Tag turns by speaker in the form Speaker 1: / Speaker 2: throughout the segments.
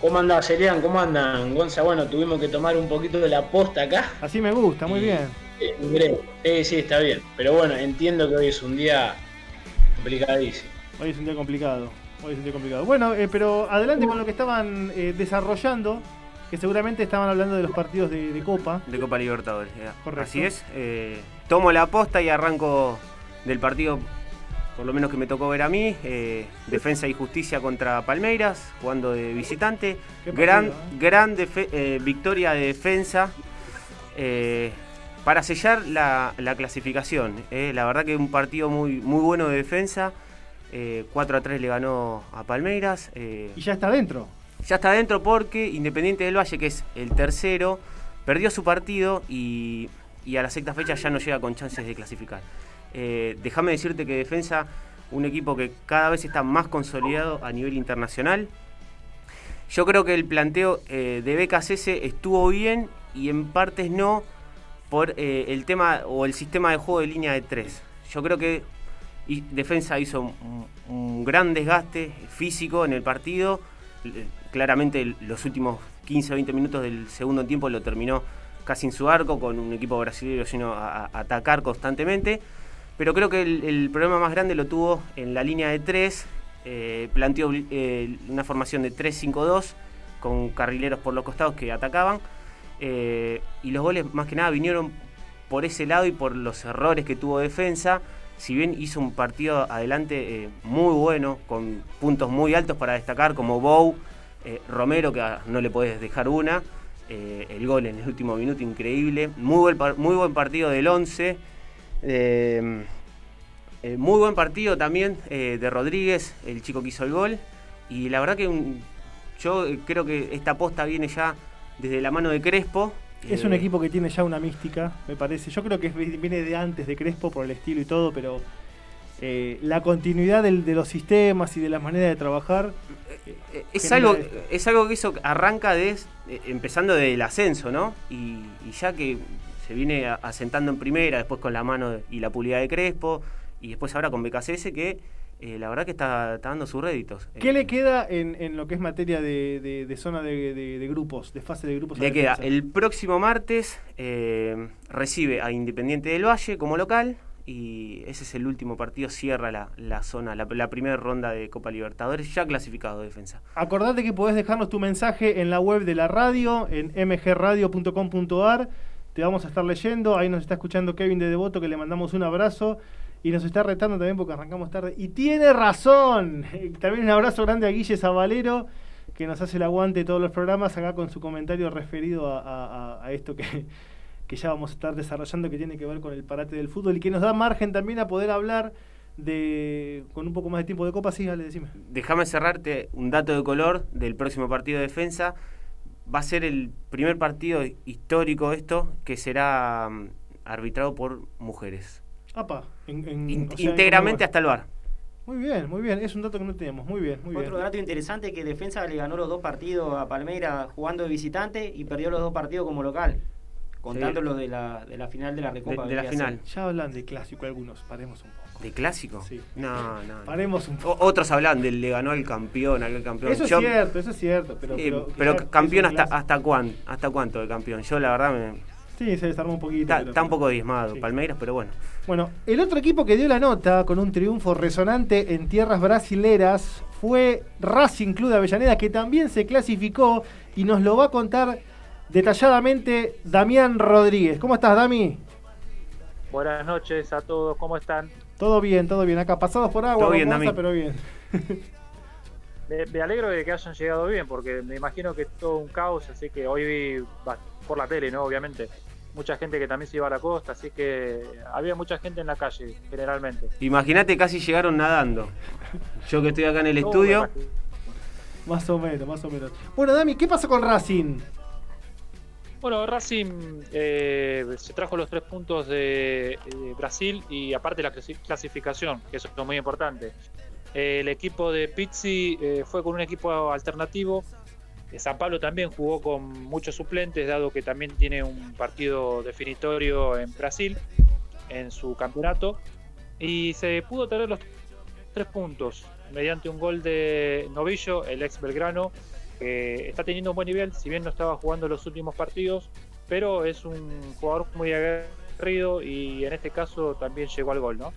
Speaker 1: ¿Cómo anda, Serian? ¿Cómo andan, Gonza? Bueno, tuvimos que tomar un poquito de la posta acá.
Speaker 2: Así me gusta, muy bien.
Speaker 1: Eh, sí, está bien. Pero bueno, entiendo que hoy es un día complicadísimo.
Speaker 2: Hoy es un día complicado. Hoy es un día complicado. Bueno, eh, pero adelante con lo que estaban eh, desarrollando, que seguramente estaban hablando de los partidos de, Copa.
Speaker 3: De Copa Libertadores, Correcto. Así es. tomo la posta y arranco del partido por lo menos que me tocó ver a mí, eh, Defensa y Justicia contra Palmeiras, jugando de visitante. Gran, ¿eh? gran eh, victoria de defensa para sellar la, clasificación. la verdad que un partido muy, muy bueno de defensa. 4 a 3 le ganó a Palmeiras.
Speaker 2: y ya está dentro.
Speaker 3: Ya está dentro porque Independiente del Valle, que es el tercero, perdió su partido y, y a la sexta fecha ya no llega con chances de clasificar. Eh, déjame decirte que Defensa, un equipo que cada vez está más consolidado a nivel internacional. Yo creo que el planteo eh, de BKCS estuvo bien y en partes no por eh, el tema o el sistema de juego de línea de tres. Yo creo que Defensa hizo un, gran desgaste físico en el partido. Claramente los últimos 15-20 minutos del segundo tiempo lo terminó casi en su arco con un equipo brasileño sino a atacar constantemente pero creo que el, problema más grande lo tuvo en la línea de 3, eh, planteó eh, una formación de 3-5-2 con carrileros por los costados que atacaban, eh, y los goles más que nada vinieron por ese lado y por los errores que tuvo defensa, si bien hizo un partido adelante muy bueno, con puntos muy altos para destacar, como Bow, Romero, que no le puedes dejar una, el gol en el último minuto increíble, muy buen, muy buen partido del 11, eh, eh, muy buen partido también eh, de Rodríguez, el chico que hizo el gol. Y la verdad que yo creo que esta aposta viene ya desde la mano de Crespo.
Speaker 2: Es un equipo que tiene ya una mística, me parece. Yo creo que viene de antes de Crespo por el estilo y todo, pero la continuidad de los sistemas y de las maneras de trabajar.
Speaker 3: es, algo, es algo que eso arranca de, empezando del ascenso, ¿no? y ya que se viene asentando en primera, después con la mano y la pulida de Crespo, y después ahora con BKCS que eh, la verdad que está, dando sus réditos.
Speaker 2: ¿Qué le eh, queda en, lo que es materia de, zona de, grupos, de fase de grupos?
Speaker 3: Le queda el próximo martes, eh, recibe a Independiente del Valle como local y ese es el último partido, cierra la, zona, la, la, primera ronda de Copa Libertadores, ya clasificado de defensa.
Speaker 2: Acordate que podés dejarnos tu mensaje en la web de la radio, en mgradio.com.ar te vamos a estar leyendo. Ahí nos está escuchando Kevin de Devoto, que le mandamos un abrazo. Y nos está retando también porque arrancamos tarde. Y tiene razón. También un abrazo grande a Guille Zabalero, que nos hace el aguante de todos los programas, acá con su comentario referido a, esto que, que ya vamos a estar desarrollando, que tiene que ver con el parate del fútbol y que nos da margen también a poder hablar de con un poco más de tiempo de copa. Sí, dale, decime.
Speaker 3: Déjame cerrarte un dato de color del próximo partido de defensa va a ser el primer partido histórico esto que será mm, arbitrado por mujeres.
Speaker 2: Apa,
Speaker 3: íntegramente hasta el bar.
Speaker 2: Muy bien, muy bien, es un dato que no tenemos, muy bien, muy
Speaker 4: Otro dato interesante es que Defensa le ganó los dos partidos a Palmeira jugando de visitante y perdió los dos partidos como local, contando los de la, de la final de la Recopa.
Speaker 3: De, la final.
Speaker 2: Ya hablan de clásico algunos, paremos un poco.
Speaker 3: ¿De clásico?
Speaker 2: Sí.
Speaker 3: No, no.
Speaker 2: Paremos un poco.
Speaker 3: otros hablan del le ganó al campeón, al campeón.
Speaker 2: Eso es cierto, eso es cierto. Pero,
Speaker 3: pero, campeón hasta, hasta, cuán, hasta cuánto de campeón. Yo la verdad me...
Speaker 2: Sí, se desarmó un poquito.
Speaker 3: Está, un poco diezmado, Palmeiras, pero bueno.
Speaker 2: Bueno, el otro equipo que dio la nota con un triunfo resonante en tierras brasileras fue Racing Club de Avellaneda, que también se clasificó y nos lo va a contar detalladamente Damián Rodríguez. ¿Cómo estás, Dami?
Speaker 5: Buenas noches a todos, ¿cómo están?
Speaker 2: Todo bien, todo bien. Acá pasados por agua, bien, pero bien.
Speaker 5: me, alegro de que hayan llegado bien, porque me imagino que es todo un caos, así que hoy vi por la tele, ¿no? Obviamente. Mucha gente que también se iba a la costa, así que había mucha gente en la calle, generalmente.
Speaker 3: Imagínate, casi llegaron nadando. Yo que estoy acá en el estudio.
Speaker 2: Más o menos, más o menos. Bueno, Dami, ¿qué pasó con Racing?
Speaker 5: Bueno, Racing eh, se trajo los tres puntos de, Brasil y aparte la clasificación, que eso es muy importante. el equipo de Pizzi eh, fue con un equipo alternativo. San Pablo también jugó con muchos suplentes, dado que también tiene un partido definitorio en Brasil, en su campeonato. Y se pudo tener los tres puntos mediante un gol de Novillo, el ex Belgrano, que está teniendo un buen nivel, si bien no estaba jugando los últimos partidos, pero es un jugador muy aguerrido y en este caso también llegó al gol, ¿no?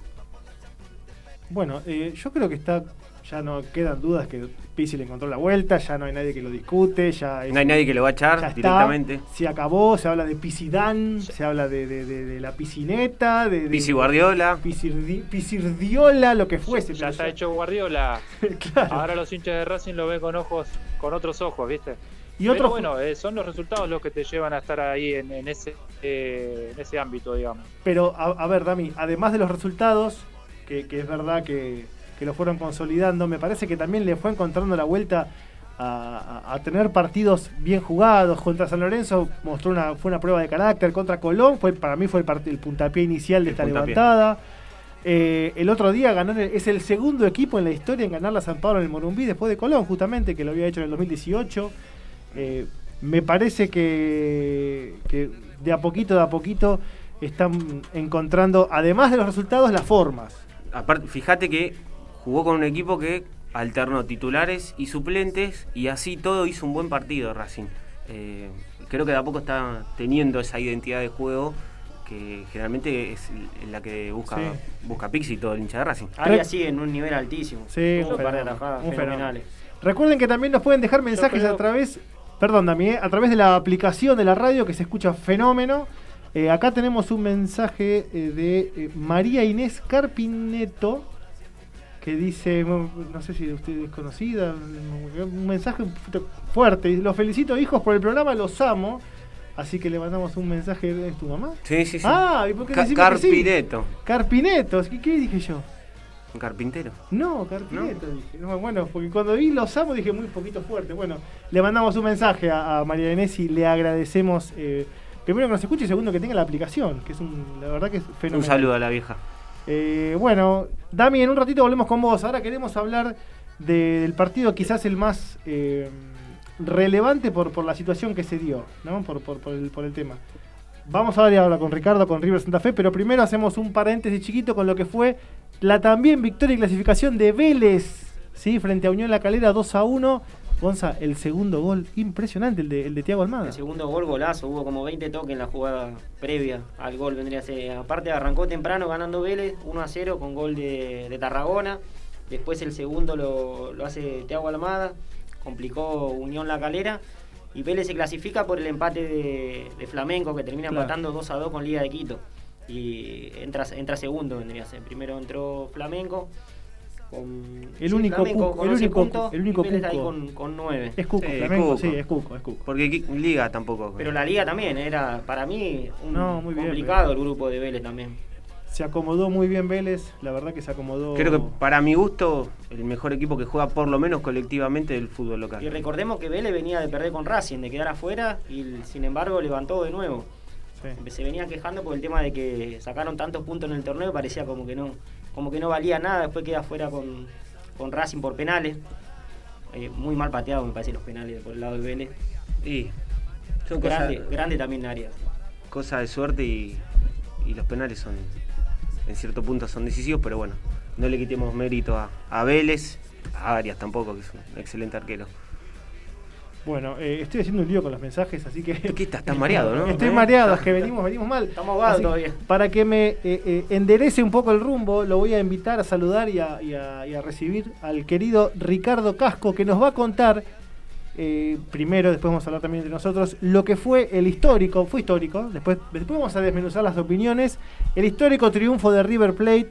Speaker 2: Bueno, eh, yo creo que está ya no quedan dudas que Pizzi le encontró la vuelta, ya no hay nadie que lo discute, ya
Speaker 3: no hay nadie que lo va a echar directamente.
Speaker 2: Se acabó, se habla de Pisidán, se habla de, de, de, la piscineta, de,
Speaker 3: Pizzi Guardiola,
Speaker 2: Pizzirdiola, lo que fuese.
Speaker 5: Ya, está hecho Guardiola. Ahora los hinchas de Racing lo ven con ojos, con otros ojos, ¿viste? Y Pero bueno, eh, son los resultados los que te llevan a estar ahí en, en ese, eh, en ese ámbito, digamos.
Speaker 2: Pero, a, a ver, Dami, además de los resultados, que, que es verdad que que lo fueron consolidando. Me parece que también le fue encontrando la vuelta a, tener partidos bien jugados. Contra San Lorenzo mostró una, fue una prueba de carácter. Contra Colón, fue, para mí fue el, el puntapié inicial de esta levantada. Eh, el otro día ganó, es el segundo equipo en la historia en ganar la San Pablo en el Morumbí después de Colón, justamente, que lo había hecho en el 2018. Eh, me parece que, que de a poquito, de a poquito están encontrando, además de los resultados, las formas.
Speaker 3: Aparte, fíjate que jugó con un equipo que alternó titulares y suplentes y así todo hizo un buen partido Racing. Eh, creo que de a poco está teniendo esa identidad de juego que generalmente es la que busca, busca Pixi todo el hincha de Racing.
Speaker 4: Ahí así en un nivel altísimo.
Speaker 2: Sí, un, fenomenales. Recuerden que también nos pueden dejar mensajes a través, perdón Dami, eh, a través de la aplicación de la radio que se escucha fenómeno. Eh, acá tenemos un mensaje de María Inés Carpineto que dice, no sé si usted es conocida, un mensaje fuerte. Los felicito hijos por el programa, los amo. Así que le mandamos un mensaje. ¿Es tu mamá?
Speaker 3: Sí, sí, sí.
Speaker 2: Ah, ¿y por qué
Speaker 3: Carpineto.
Speaker 2: Carpineto, ¿qué, dije yo?
Speaker 3: ¿Un carpintero?
Speaker 2: No, carpineto dije. bueno, porque cuando vi los amo dije muy poquito fuerte. Bueno, le mandamos un mensaje a, María Inés y le agradecemos. Eh, primero que nos escuche y segundo que tenga la aplicación, que es un, la verdad que es fenomenal.
Speaker 3: Un saludo a la vieja.
Speaker 2: Eh, bueno, Dami, en un ratito volvemos con vos. Ahora queremos hablar del partido quizás el más eh, relevante por, la situación que se dio, ¿no? por, el, tema. Vamos a hablar con Ricardo, con River Santa Fe, pero primero hacemos un paréntesis chiquito con lo que fue la también victoria y clasificación de Vélez, ¿sí? frente a Unión La Calera 2 a 1 Gonza, el segundo gol, impresionante, el de, el de Tiago Almada.
Speaker 4: El segundo gol, golazo, hubo como 20 toques en la jugada previa al gol, vendría a ser. Aparte arrancó temprano ganando Vélez, 1 a 0 con gol de, Tarragona. Después el segundo lo, hace Tiago Almada, complicó Unión La Calera. Y Vélez se clasifica por el empate de, Flamenco, que termina empatando 2 a 2 con Liga de Quito. Y entra, entra segundo, vendría a ser. Primero entró Flamenco,
Speaker 2: el único
Speaker 4: el único el único con, 9
Speaker 2: es Cuco, Flamengo, sí, es Cuco, es Cuco.
Speaker 3: Porque Liga tampoco.
Speaker 4: Pero la Liga también era para mí un complicado el grupo de Vélez también.
Speaker 2: Se acomodó muy bien Vélez, la verdad que se acomodó.
Speaker 3: Creo que para mi gusto el mejor equipo que juega por lo menos colectivamente del fútbol local.
Speaker 4: Y recordemos que Vélez venía de perder con Racing, de quedar afuera y sin embargo levantó de nuevo. Se venía quejando por el tema de que sacaron tantos puntos en el torneo, parecía como que no como que no valía nada, después queda fuera con, con Racing por penales. Eh, muy mal pateado me parece los penales por el lado de Vélez.
Speaker 3: Y
Speaker 4: son grande, grande también Arias.
Speaker 3: Cosa de suerte y, y, los penales son, en cierto punto son decisivos, pero bueno, no le quitemos mérito a, a Vélez, a Arias tampoco, que es un excelente arquero.
Speaker 2: Bueno, eh, estoy haciendo un lío con los mensajes, así que.
Speaker 3: ¿Qué estás? Mareado, ¿no?
Speaker 2: Estoy mareado, es que venimos, venimos mal.
Speaker 4: Estamos ahogados todavía.
Speaker 2: Para que me eh, eh, enderece un poco el rumbo, lo voy a invitar a saludar y a, recibir al querido Ricardo Casco, que nos va a contar. primero, después vamos a hablar también de nosotros, lo que fue el histórico, fue histórico, después, después vamos a desmenuzar las opiniones, el histórico triunfo de River Plate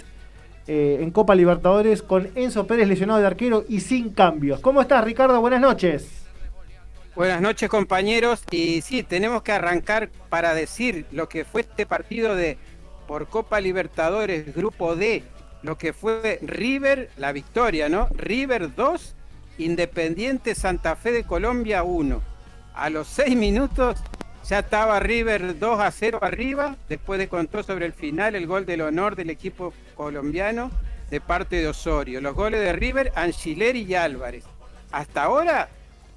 Speaker 2: en Copa Libertadores con Enzo Pérez lesionado de arquero y sin cambios. ¿Cómo estás, Ricardo? Buenas noches.
Speaker 6: Buenas noches compañeros y sí, tenemos que arrancar para decir lo que fue este partido de por Copa Libertadores Grupo D, lo que fue River, la victoria, ¿no? River 2, Independiente Santa Fe de Colombia 1. A los 6 minutos ya estaba River 2 a 0 arriba, después de contó sobre el final el gol del honor del equipo colombiano de parte de Osorio. Los goles de River, Angileri y Álvarez. Hasta ahora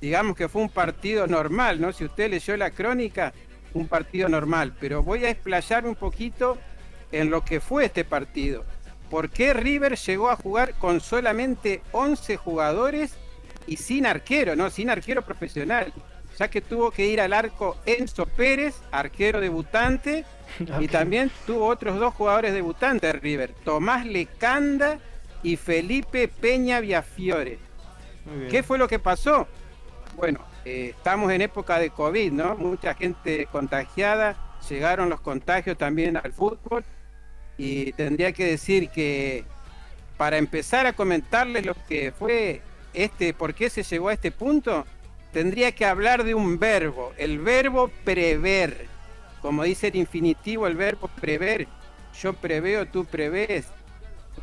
Speaker 6: digamos que fue un partido normal, ¿no? Si usted leyó la crónica, un partido normal, pero voy a explayarme un poquito en lo que fue este partido. ¿Por qué River llegó a jugar con solamente 11 jugadores y sin arquero, ¿no? Sin arquero profesional. Ya que tuvo que ir al arco Enzo Pérez, arquero debutante, y también tuvo otros dos jugadores debutantes de River, Tomás Lecanda y Felipe Peña Viafiore. ¿Qué fue lo que pasó? Bueno, eh, estamos en época de COVID, ¿no? Mucha gente contagiada, llegaron los contagios también al fútbol y tendría que decir que para empezar a comentarles lo que fue este, por qué se llegó a este punto, tendría que hablar de un verbo, el verbo prever. Como dice el infinitivo, el verbo prever. Yo preveo, tú prevés.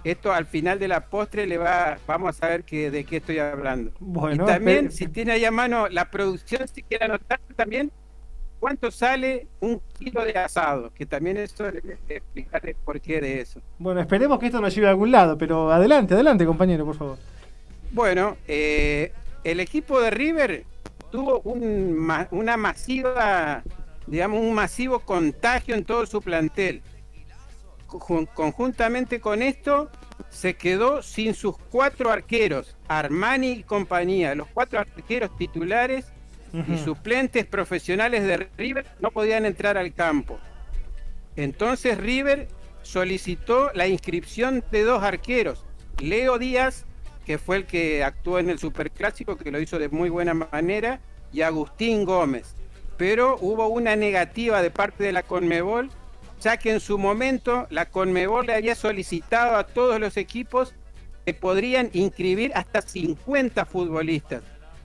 Speaker 6: Esto al final de la postre le va, vamos a saber que, de qué estoy hablando. Bueno, y también, si tiene ahí a mano la producción, si quiere anotar también cuánto sale un kilo de asado, que también eso explicarle por qué de eso.
Speaker 2: Bueno, esperemos que esto nos lleve a algún lado, pero adelante, adelante, compañero, por favor.
Speaker 6: Bueno, eh, el equipo de River tuvo un, una masiva, digamos, un masivo contagio en todo su plantel. Conjuntamente con esto, se quedó sin sus cuatro arqueros, Armani y compañía. Los cuatro arqueros titulares y suplentes profesionales de River no podían entrar al campo. Entonces River solicitó la inscripción de dos arqueros, Leo Díaz que fue el que actuó en el Superclásico, que lo hizo de muy buena manera, y Agustín Gómez. Pero hubo una negativa de parte de la Conmebol, ya que en su momento la Conmebol le había solicitado a todos los equipos que podrían inscribir hasta 50 futbolistas.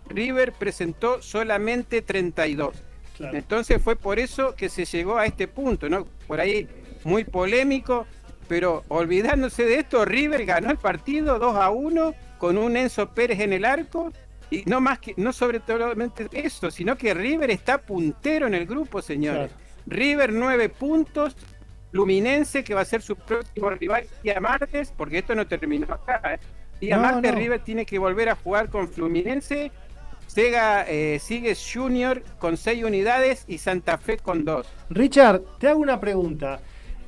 Speaker 6: River presentó solamente 32. Entonces fue por eso que se llegó a este punto, ¿no? Por ahí muy polémico, pero olvidándose de esto, River ganó el partido 2 a 1 con un Enzo Pérez en el arco y no más que no sobre todo eso, sino que River está puntero en el grupo, señores. River nueve puntos, Luminense que va a ser su próximo rival día martes, porque esto no terminó acá. ¿eh? Día martes River tiene que volver a jugar con Fluminense. Sega eh, sigue Junior con seis unidades y Santa Fe con dos.
Speaker 2: Richard, te hago una pregunta.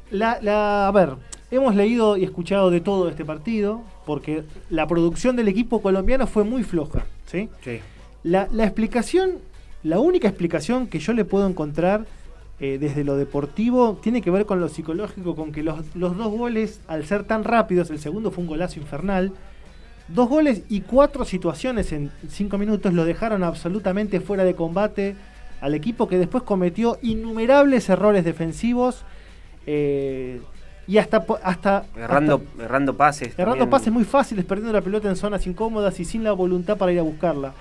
Speaker 2: La, la, a ver, hemos leído y escuchado de todo este partido porque la producción del equipo colombiano fue muy floja. ¿sí? La, explicación, la única explicación que yo le puedo encontrar eh, desde lo deportivo tiene que ver con lo psicológico, con que los, dos goles, al ser tan rápidos, el segundo fue un golazo infernal, dos goles y cuatro situaciones en cinco minutos lo dejaron absolutamente fuera de combate al equipo que después cometió innumerables errores defensivos. Eh, y hasta hasta
Speaker 3: errando, errando pases.
Speaker 2: Errando pases muy fáciles, perdiendo la pelota en zonas incómodas y sin la voluntad para ir a buscarla.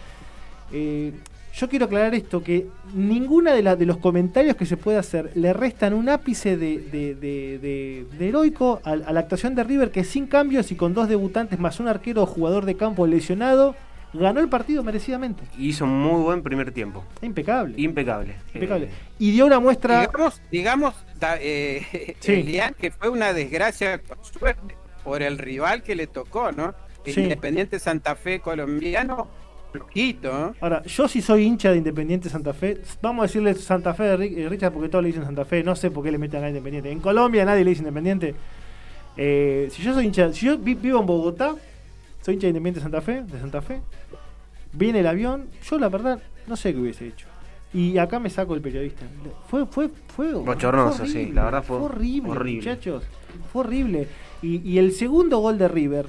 Speaker 2: Eh, yo quiero aclarar esto, que ninguna de, de los comentarios que se puede hacer le restan un ápice de, de, heroico a, a, la actuación de River, que sin cambios y con dos debutantes más un arquero o jugador de campo lesionado, ganó el partido merecidamente.
Speaker 3: Hizo un muy buen primer tiempo.
Speaker 2: Impecable.
Speaker 3: Impecable.
Speaker 2: Impecable. Eh, y dio una muestra.
Speaker 6: Digamos, digamos eh, que fue una desgracia por el rival que le tocó, ¿no? El Independiente Santa Fe colombiano. Flojito,
Speaker 2: Ahora, yo sí soy hincha de Independiente Santa Fe. Vamos a decirle Santa Fe de eh, Richard porque todos le dicen Santa Fe. No sé por qué le meten a Independiente. En Colombia nadie le dice Independiente. Eh, si yo soy hincha, si yo vivo en Bogotá, soy hincha de Independiente Santa Fe, de Santa Fe. Viene el avión, yo la verdad no sé qué hubiese hecho. Y acá me saco el periodista. Fue, fue, fue.
Speaker 3: Bochornoso, sí, la verdad fue,
Speaker 2: horrible, muchachos. Fue horrible. Y, el segundo gol de River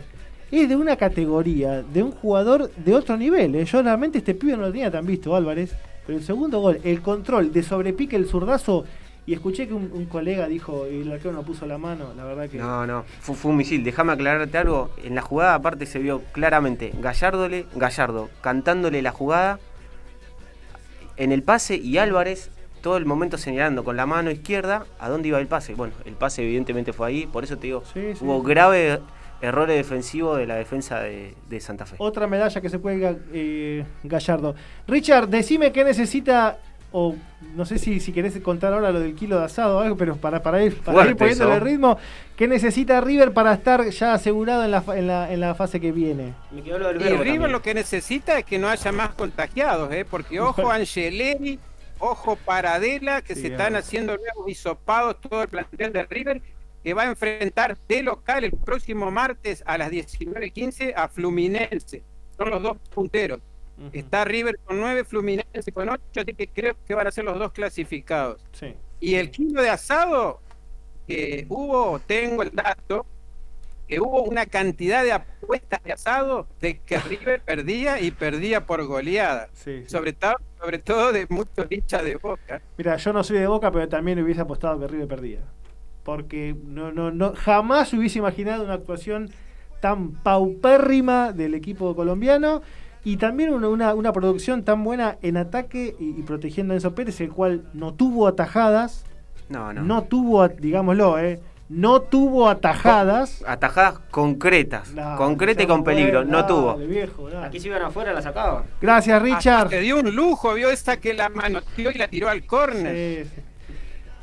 Speaker 2: es de una categoría, de un jugador de otro nivel. ¿eh? Yo realmente este pibe no lo tenía tan visto, Álvarez. Pero el segundo gol, el control de sobrepique el zurdazo y escuché que un, colega dijo, y el arquero no puso la mano, la verdad que...
Speaker 3: No, no, fue, un misil. Déjame aclararte algo. En la jugada aparte se vio claramente Gallardole, Gallardo cantándole la jugada en el pase y Álvarez todo el momento señalando con la mano izquierda a dónde iba el pase. Bueno, el pase evidentemente fue ahí, por eso te digo, hubo grave errores defensivos de la defensa de, Santa Fe.
Speaker 2: Otra medalla que se puede eh, Gallardo. Richard, decime qué necesita o no sé si, si querés contar ahora lo del kilo de asado o algo, pero para, para ir, para ir poniéndole el ritmo, ¿qué necesita River para estar ya asegurado en la, en la, en la fase que viene?
Speaker 6: y River lo que necesita es que no haya más contagiados, ¿eh? porque ojo Angeleri, ojo Paradela, que se están haciendo nuevos hisopados todo el plantel de River, que va a enfrentar de local el próximo martes a las 19.15 a Fluminense. Son los dos punteros. Está River con 9, Fluminense con 8, así que creo que van a ser los dos clasificados.
Speaker 2: Sí.
Speaker 6: Y el kilo de asado, que hubo, tengo el dato, que hubo una cantidad de apuestas de asado de que River perdía y perdía por goleada.
Speaker 2: Sí, sí.
Speaker 6: Sobre, todo, sobre todo de muchos hinchas de boca.
Speaker 2: Mira, yo no soy de Boca, pero también hubiese apostado que River perdía. Porque no, no, no, jamás hubiese imaginado una actuación tan paupérrima del equipo colombiano y también una, una, una producción tan buena en ataque y, y protegiendo a Enzo Pérez, el cual no tuvo atajadas,
Speaker 3: No, no.
Speaker 2: no, tuvo, a- digámoslo, eh, no tuvo atajadas.
Speaker 3: Atajadas concretas. Concreta y con peligro. No tuvo.
Speaker 2: dale, viejo, dale.
Speaker 4: Aquí si iban afuera la sacaba.
Speaker 2: Gracias, Richard.
Speaker 6: Te dio un lujo, vio esta que la manoteó y la tiró al córner.
Speaker 2: Sí, sí.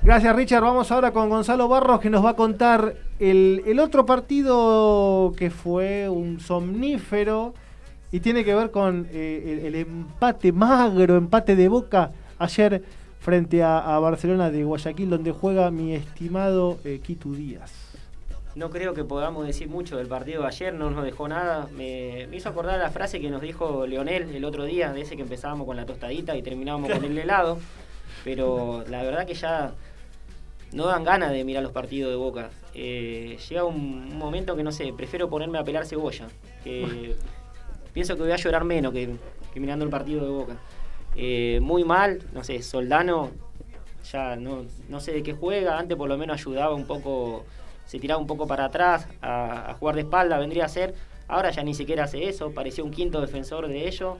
Speaker 2: Gracias, Richard. Vamos ahora con Gonzalo Barros que nos va a contar el, el otro partido que fue un somnífero y tiene que ver con eh, el, el empate magro, empate de boca ayer frente a, a Barcelona de Guayaquil, donde juega mi estimado eh, Quito Díaz.
Speaker 4: No creo que podamos decir mucho del partido de ayer, no nos dejó nada. Me, me hizo acordar la frase que nos dijo Leonel el otro día, de ese que empezábamos con la tostadita y terminábamos con el helado. Pero la verdad que ya no dan ganas de mirar los partidos de Boca. Eh, llega un, un momento que no sé, prefiero ponerme a pelar cebolla. Que pienso que voy a llorar menos que, que mirando el partido de Boca. Eh, muy mal, no sé, Soldano ya no, no sé de qué juega, antes por lo menos ayudaba un poco, se tiraba un poco para atrás a, a jugar de espalda, vendría a ser, ahora ya ni siquiera hace eso, parecía un quinto defensor de ellos,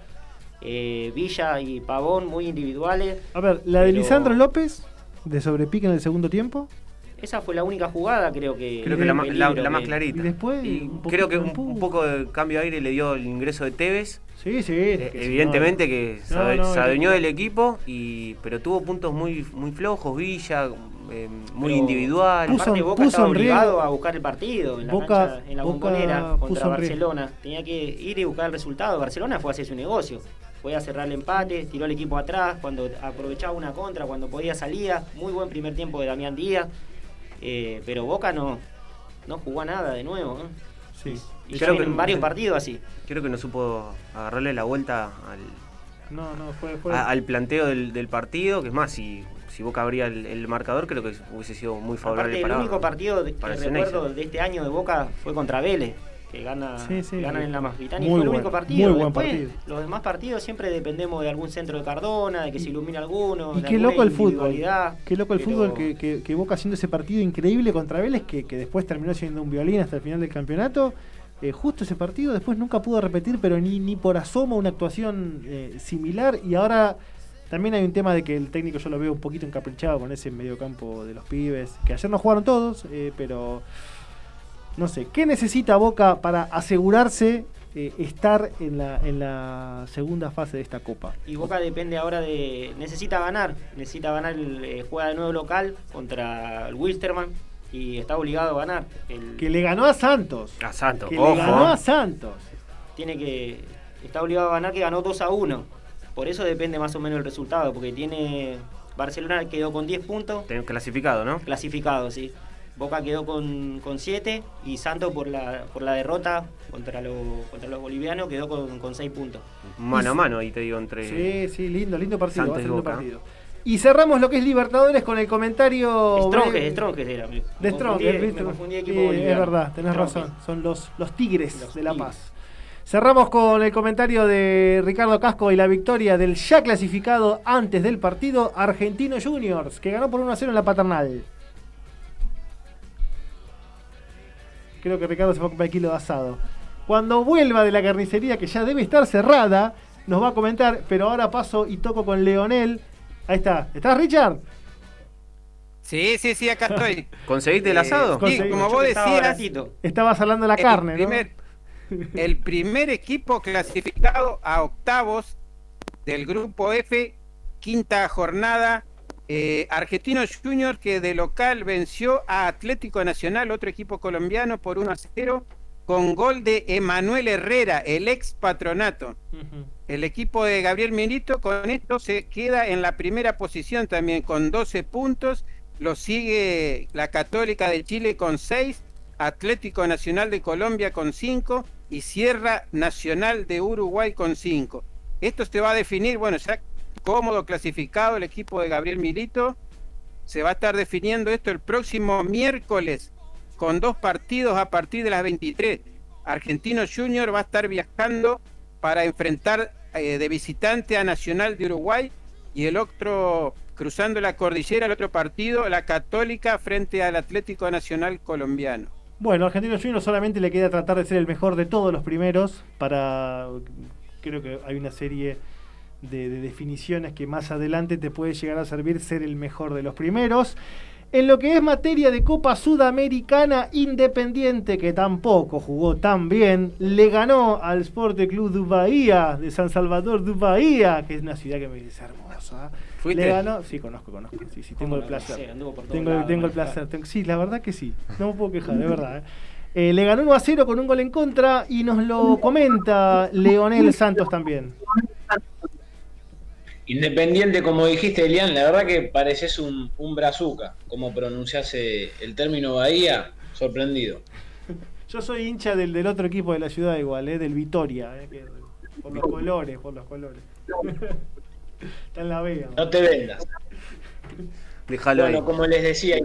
Speaker 4: Eh, Villa y Pavón muy individuales,
Speaker 2: A ver, la de
Speaker 4: Pero-
Speaker 2: Lisandro López, de sobrepique en el segundo tiempo.
Speaker 4: esa fue la única jugada creo que...
Speaker 3: Creo que la,
Speaker 4: peligro
Speaker 3: la- la más clarita.
Speaker 2: Y después,
Speaker 3: Y
Speaker 2: un
Speaker 3: creo que un, poco de cambio de aire le dio el ingreso de Tevez.
Speaker 2: Sí, sí.
Speaker 3: Eh,
Speaker 2: que si
Speaker 3: evidentemente
Speaker 2: no-
Speaker 3: que
Speaker 2: No,
Speaker 3: se,
Speaker 2: no,
Speaker 3: adueñó del equipo, y, pero tuvo puntos muy, muy flojos, Villa, eh, muy
Speaker 4: Pero-
Speaker 3: individual.
Speaker 2: Puso-
Speaker 4: Aparte Boca
Speaker 2: puso
Speaker 4: estaba obligado a buscar el partido en la,
Speaker 2: Boca-
Speaker 4: cancha, en la
Speaker 2: Boca
Speaker 4: contra. Barcelona. Tenía que ir y buscar el resultado. Barcelona fue a hacer su negocio. Fue a cerrar el empate, tiró el equipo atrás, cuando aprovechaba una contra, cuando podía salía. Muy buen primer tiempo de Damián Díaz. Eh, pero Boca no, no jugó a nada de nuevo. ¿eh?
Speaker 2: Sí.
Speaker 4: Y
Speaker 3: Creo que-
Speaker 4: en varios partidos así.
Speaker 3: Creo que no supo agarrarle la vuelta al,
Speaker 2: No, no, fue. fue-
Speaker 3: a- al planteo del, del partido, que es más, si, si Boca abría el, el marcador, creo que hubiese sido muy favorable
Speaker 4: Aparte, el
Speaker 3: para
Speaker 4: único partido de- que
Speaker 3: para el
Speaker 4: recuerdo de este año de Boca fue contra Vélez, que gana,
Speaker 2: Sí, sí.
Speaker 4: ganan en la Masvitani.
Speaker 2: Muy
Speaker 4: Fue el
Speaker 2: buen-
Speaker 4: único partido.
Speaker 2: muy buen
Speaker 4: Después,
Speaker 2: partido.
Speaker 4: Los demás partidos siempre dependemos de algún centro de Cardona, de que se ilumine alguno.
Speaker 2: Y
Speaker 4: de
Speaker 2: qué loco el fútbol. Qué loco el
Speaker 4: pero-
Speaker 2: fútbol que, Boca haciendo ese partido increíble contra Vélez, que, que después terminó siendo un violín hasta el final del campeonato. Eh, justo ese partido después nunca pudo repetir, pero ni, ni por asomo una actuación eh, similar. Y ahora también hay un tema de que el técnico yo lo veo un poquito encaprichado con ese mediocampo de los pibes, que ayer no jugaron todos, eh, pero no sé, ¿qué necesita Boca para asegurarse eh, estar en la, en la segunda fase de esta copa?
Speaker 4: Y Boca depende ahora de. Necesita ganar. Necesita ganar. El, eh, juega de nuevo local contra el Wilstermann y está obligado a ganar. El-
Speaker 2: Que le ganó a Santos.
Speaker 3: A Santos,
Speaker 2: Que
Speaker 3: ojo.
Speaker 2: le ganó a Santos.
Speaker 4: tiene que está obligado a ganar que ganó 2 a 1. Por eso depende más o menos el resultado, porque tiene Barcelona quedó con 10 puntos,
Speaker 3: Ten- Clasificado, ¿no?
Speaker 4: clasificado, sí. Boca quedó con, con 7 y Santos por la por la derrota contra, los contra los bolivianos quedó con, con 6 puntos.
Speaker 3: Mano a mano, ahí te digo, entre.
Speaker 2: Sí, sí, lindo, lindo partido.
Speaker 3: Santos
Speaker 2: va a ser
Speaker 3: y
Speaker 2: lindo
Speaker 3: Boca.
Speaker 2: partido. Y cerramos lo que es Libertadores con el comentario.
Speaker 4: Stronges, Stronges era. me-
Speaker 2: De ¿viste?
Speaker 4: me confundí
Speaker 2: Sí, es verdad, tenés razón. Son los, los Tigres
Speaker 4: Los
Speaker 2: de La
Speaker 4: Tigres.
Speaker 2: Paz. Cerramos con el comentario de Ricardo Casco y la victoria del ya clasificado antes del partido Argentino Juniors, que ganó por 1 a 0 en la paternal. Creo que Ricardo se fue a comprar el kilo de asado. Cuando vuelva de la carnicería, que ya debe estar cerrada, nos va a comentar, pero ahora paso y toco con Leonel. Ahí está. ¿Estás, Richard?
Speaker 6: Sí, sí, sí, acá estoy.
Speaker 3: ¿Conseguiste el
Speaker 6: Eh,
Speaker 3: asado?
Speaker 6: Sí, como vos
Speaker 4: Estaba
Speaker 6: decías,
Speaker 4: baratito.
Speaker 2: Estabas hablando de la
Speaker 6: el
Speaker 2: carne, ¿no?
Speaker 6: el primer equipo clasificado a octavos del grupo F, quinta jornada. Eh, Argentinos Juniors que de local venció a Atlético Nacional, otro equipo colombiano, por 1 a 0, con gol de Emanuel Herrera, el ex patronato. El equipo de Gabriel Milito con esto se queda en la primera posición también con 12 puntos. Lo sigue la Católica de Chile con 6, Atlético Nacional de Colombia con 5 y Sierra Nacional de Uruguay con 5. Esto se va a definir, bueno, ya cómodo clasificado el equipo de Gabriel Milito. Se va a estar definiendo esto el próximo miércoles con dos partidos a partir de las 23. Argentino Junior va a estar viajando para enfrentar eh, de visitante a Nacional de Uruguay y el otro cruzando la cordillera, el otro partido, la Católica frente al Atlético Nacional Colombiano.
Speaker 2: Bueno, Argentino Junior solamente le queda tratar de ser el mejor de todos los primeros para creo que hay una serie de, definiciones que más adelante te puede llegar a servir ser el mejor de los primeros. En lo que es materia de Copa Sudamericana Independiente, que tampoco jugó tan bien, le ganó al Sport Club de Bahía, de San Salvador de Bahía, que es una ciudad que me dice hermosa.
Speaker 3: ¿Fuiste?
Speaker 2: Le ganó, sí, conozco, conozco. Sí, sí, tengo el placer. Tengo, tengo el placer. sí, la verdad que sí. No me puedo quejar, de verdad. ¿eh? Eh, le ganó 1 a 0 con un gol en contra y nos lo comenta Leonel Santos también.
Speaker 1: Independiente, como dijiste, Elian, la verdad que pareces un, un brazuca, como pronunciase el término Bahía, sorprendido.
Speaker 2: Yo soy hincha del, del otro equipo de la ciudad igual, eh, del Vitoria, eh, por los colores, por los colores. Está en la vega.
Speaker 1: No te vendas.
Speaker 3: Déjalo
Speaker 1: bueno,
Speaker 3: ahí.
Speaker 1: como les decía,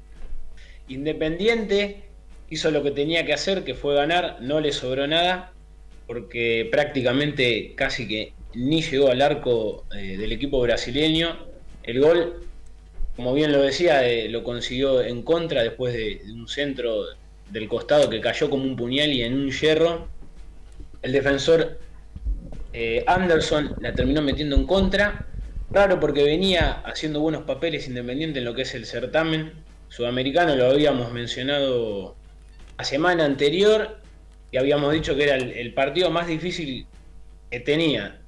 Speaker 1: Independiente hizo lo que tenía que hacer, que fue ganar, no le sobró nada, porque prácticamente casi que ni llegó al arco eh, del equipo brasileño. El gol, como bien lo decía, eh, lo consiguió en contra después de, un centro del costado que cayó como un puñal y en un hierro. El defensor eh, Anderson la terminó metiendo en contra. Raro porque venía haciendo buenos papeles independiente en lo que es el certamen sudamericano, lo habíamos mencionado la semana anterior y habíamos dicho que era el partido más difícil que tenía.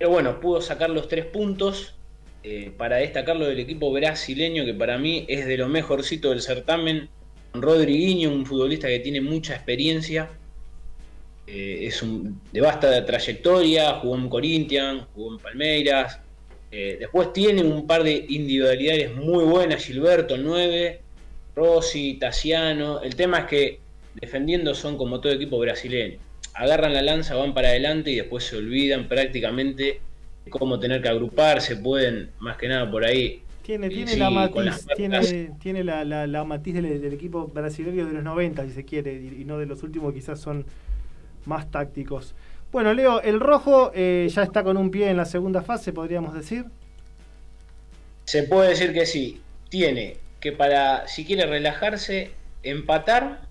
Speaker 1: Pero bueno, pudo sacar los tres puntos. Eh, para destacarlo del equipo brasileño, que para mí es de lo mejorcito del certamen. Rodriguinho, un futbolista que tiene mucha experiencia. Eh, es un, de vasta trayectoria, jugó en Corinthians, jugó en Palmeiras. Eh, después tiene un par de individualidades muy buenas, Gilberto 9, Rossi, Tassiano. El tema es que defendiendo son como todo equipo brasileño agarran la lanza, van para adelante y después se olvidan prácticamente de cómo tener que agruparse, pueden más que nada por ahí.
Speaker 2: Tiene, tiene, sí, la, matiz, tiene, tiene la, la, la, matiz del, del, equipo brasileño de los 90, si se quiere, y, y, no de los últimos, quizás son más tácticos. Bueno, Leo, el rojo eh, ya está con un pie en la segunda fase, podríamos decir.
Speaker 1: Se puede decir que sí. Tiene que para, si quiere relajarse, empatar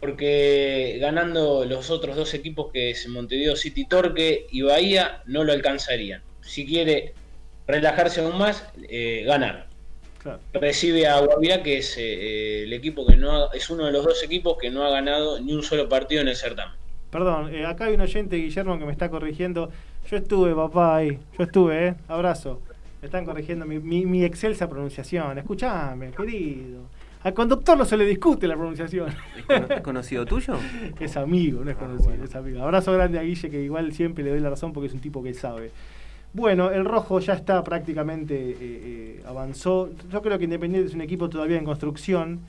Speaker 1: porque ganando los otros dos equipos que es Montevideo City Torque y Bahía no lo alcanzarían. Si quiere relajarse aún más, eh, ganar. Claro. Recibe a Guavirá, que es eh, el equipo que no ha, es uno de los dos equipos que no ha ganado ni un solo partido en el certamen.
Speaker 2: Perdón, eh, acá hay un oyente, Guillermo, que me está corrigiendo. Yo estuve, papá, ahí. Yo estuve, ¿eh? Abrazo. Me están corrigiendo mi, mi, mi excelsa pronunciación. Escuchame, querido. Al conductor no se le discute la pronunciación.
Speaker 3: ¿Es conocido tuyo?
Speaker 2: es amigo, no es conocido, ah, bueno. es amigo. Abrazo grande a Guille, que igual siempre le doy la razón porque es un tipo que sabe. Bueno, el rojo ya está prácticamente eh, eh, avanzó. Yo creo que Independiente es un equipo todavía en construcción.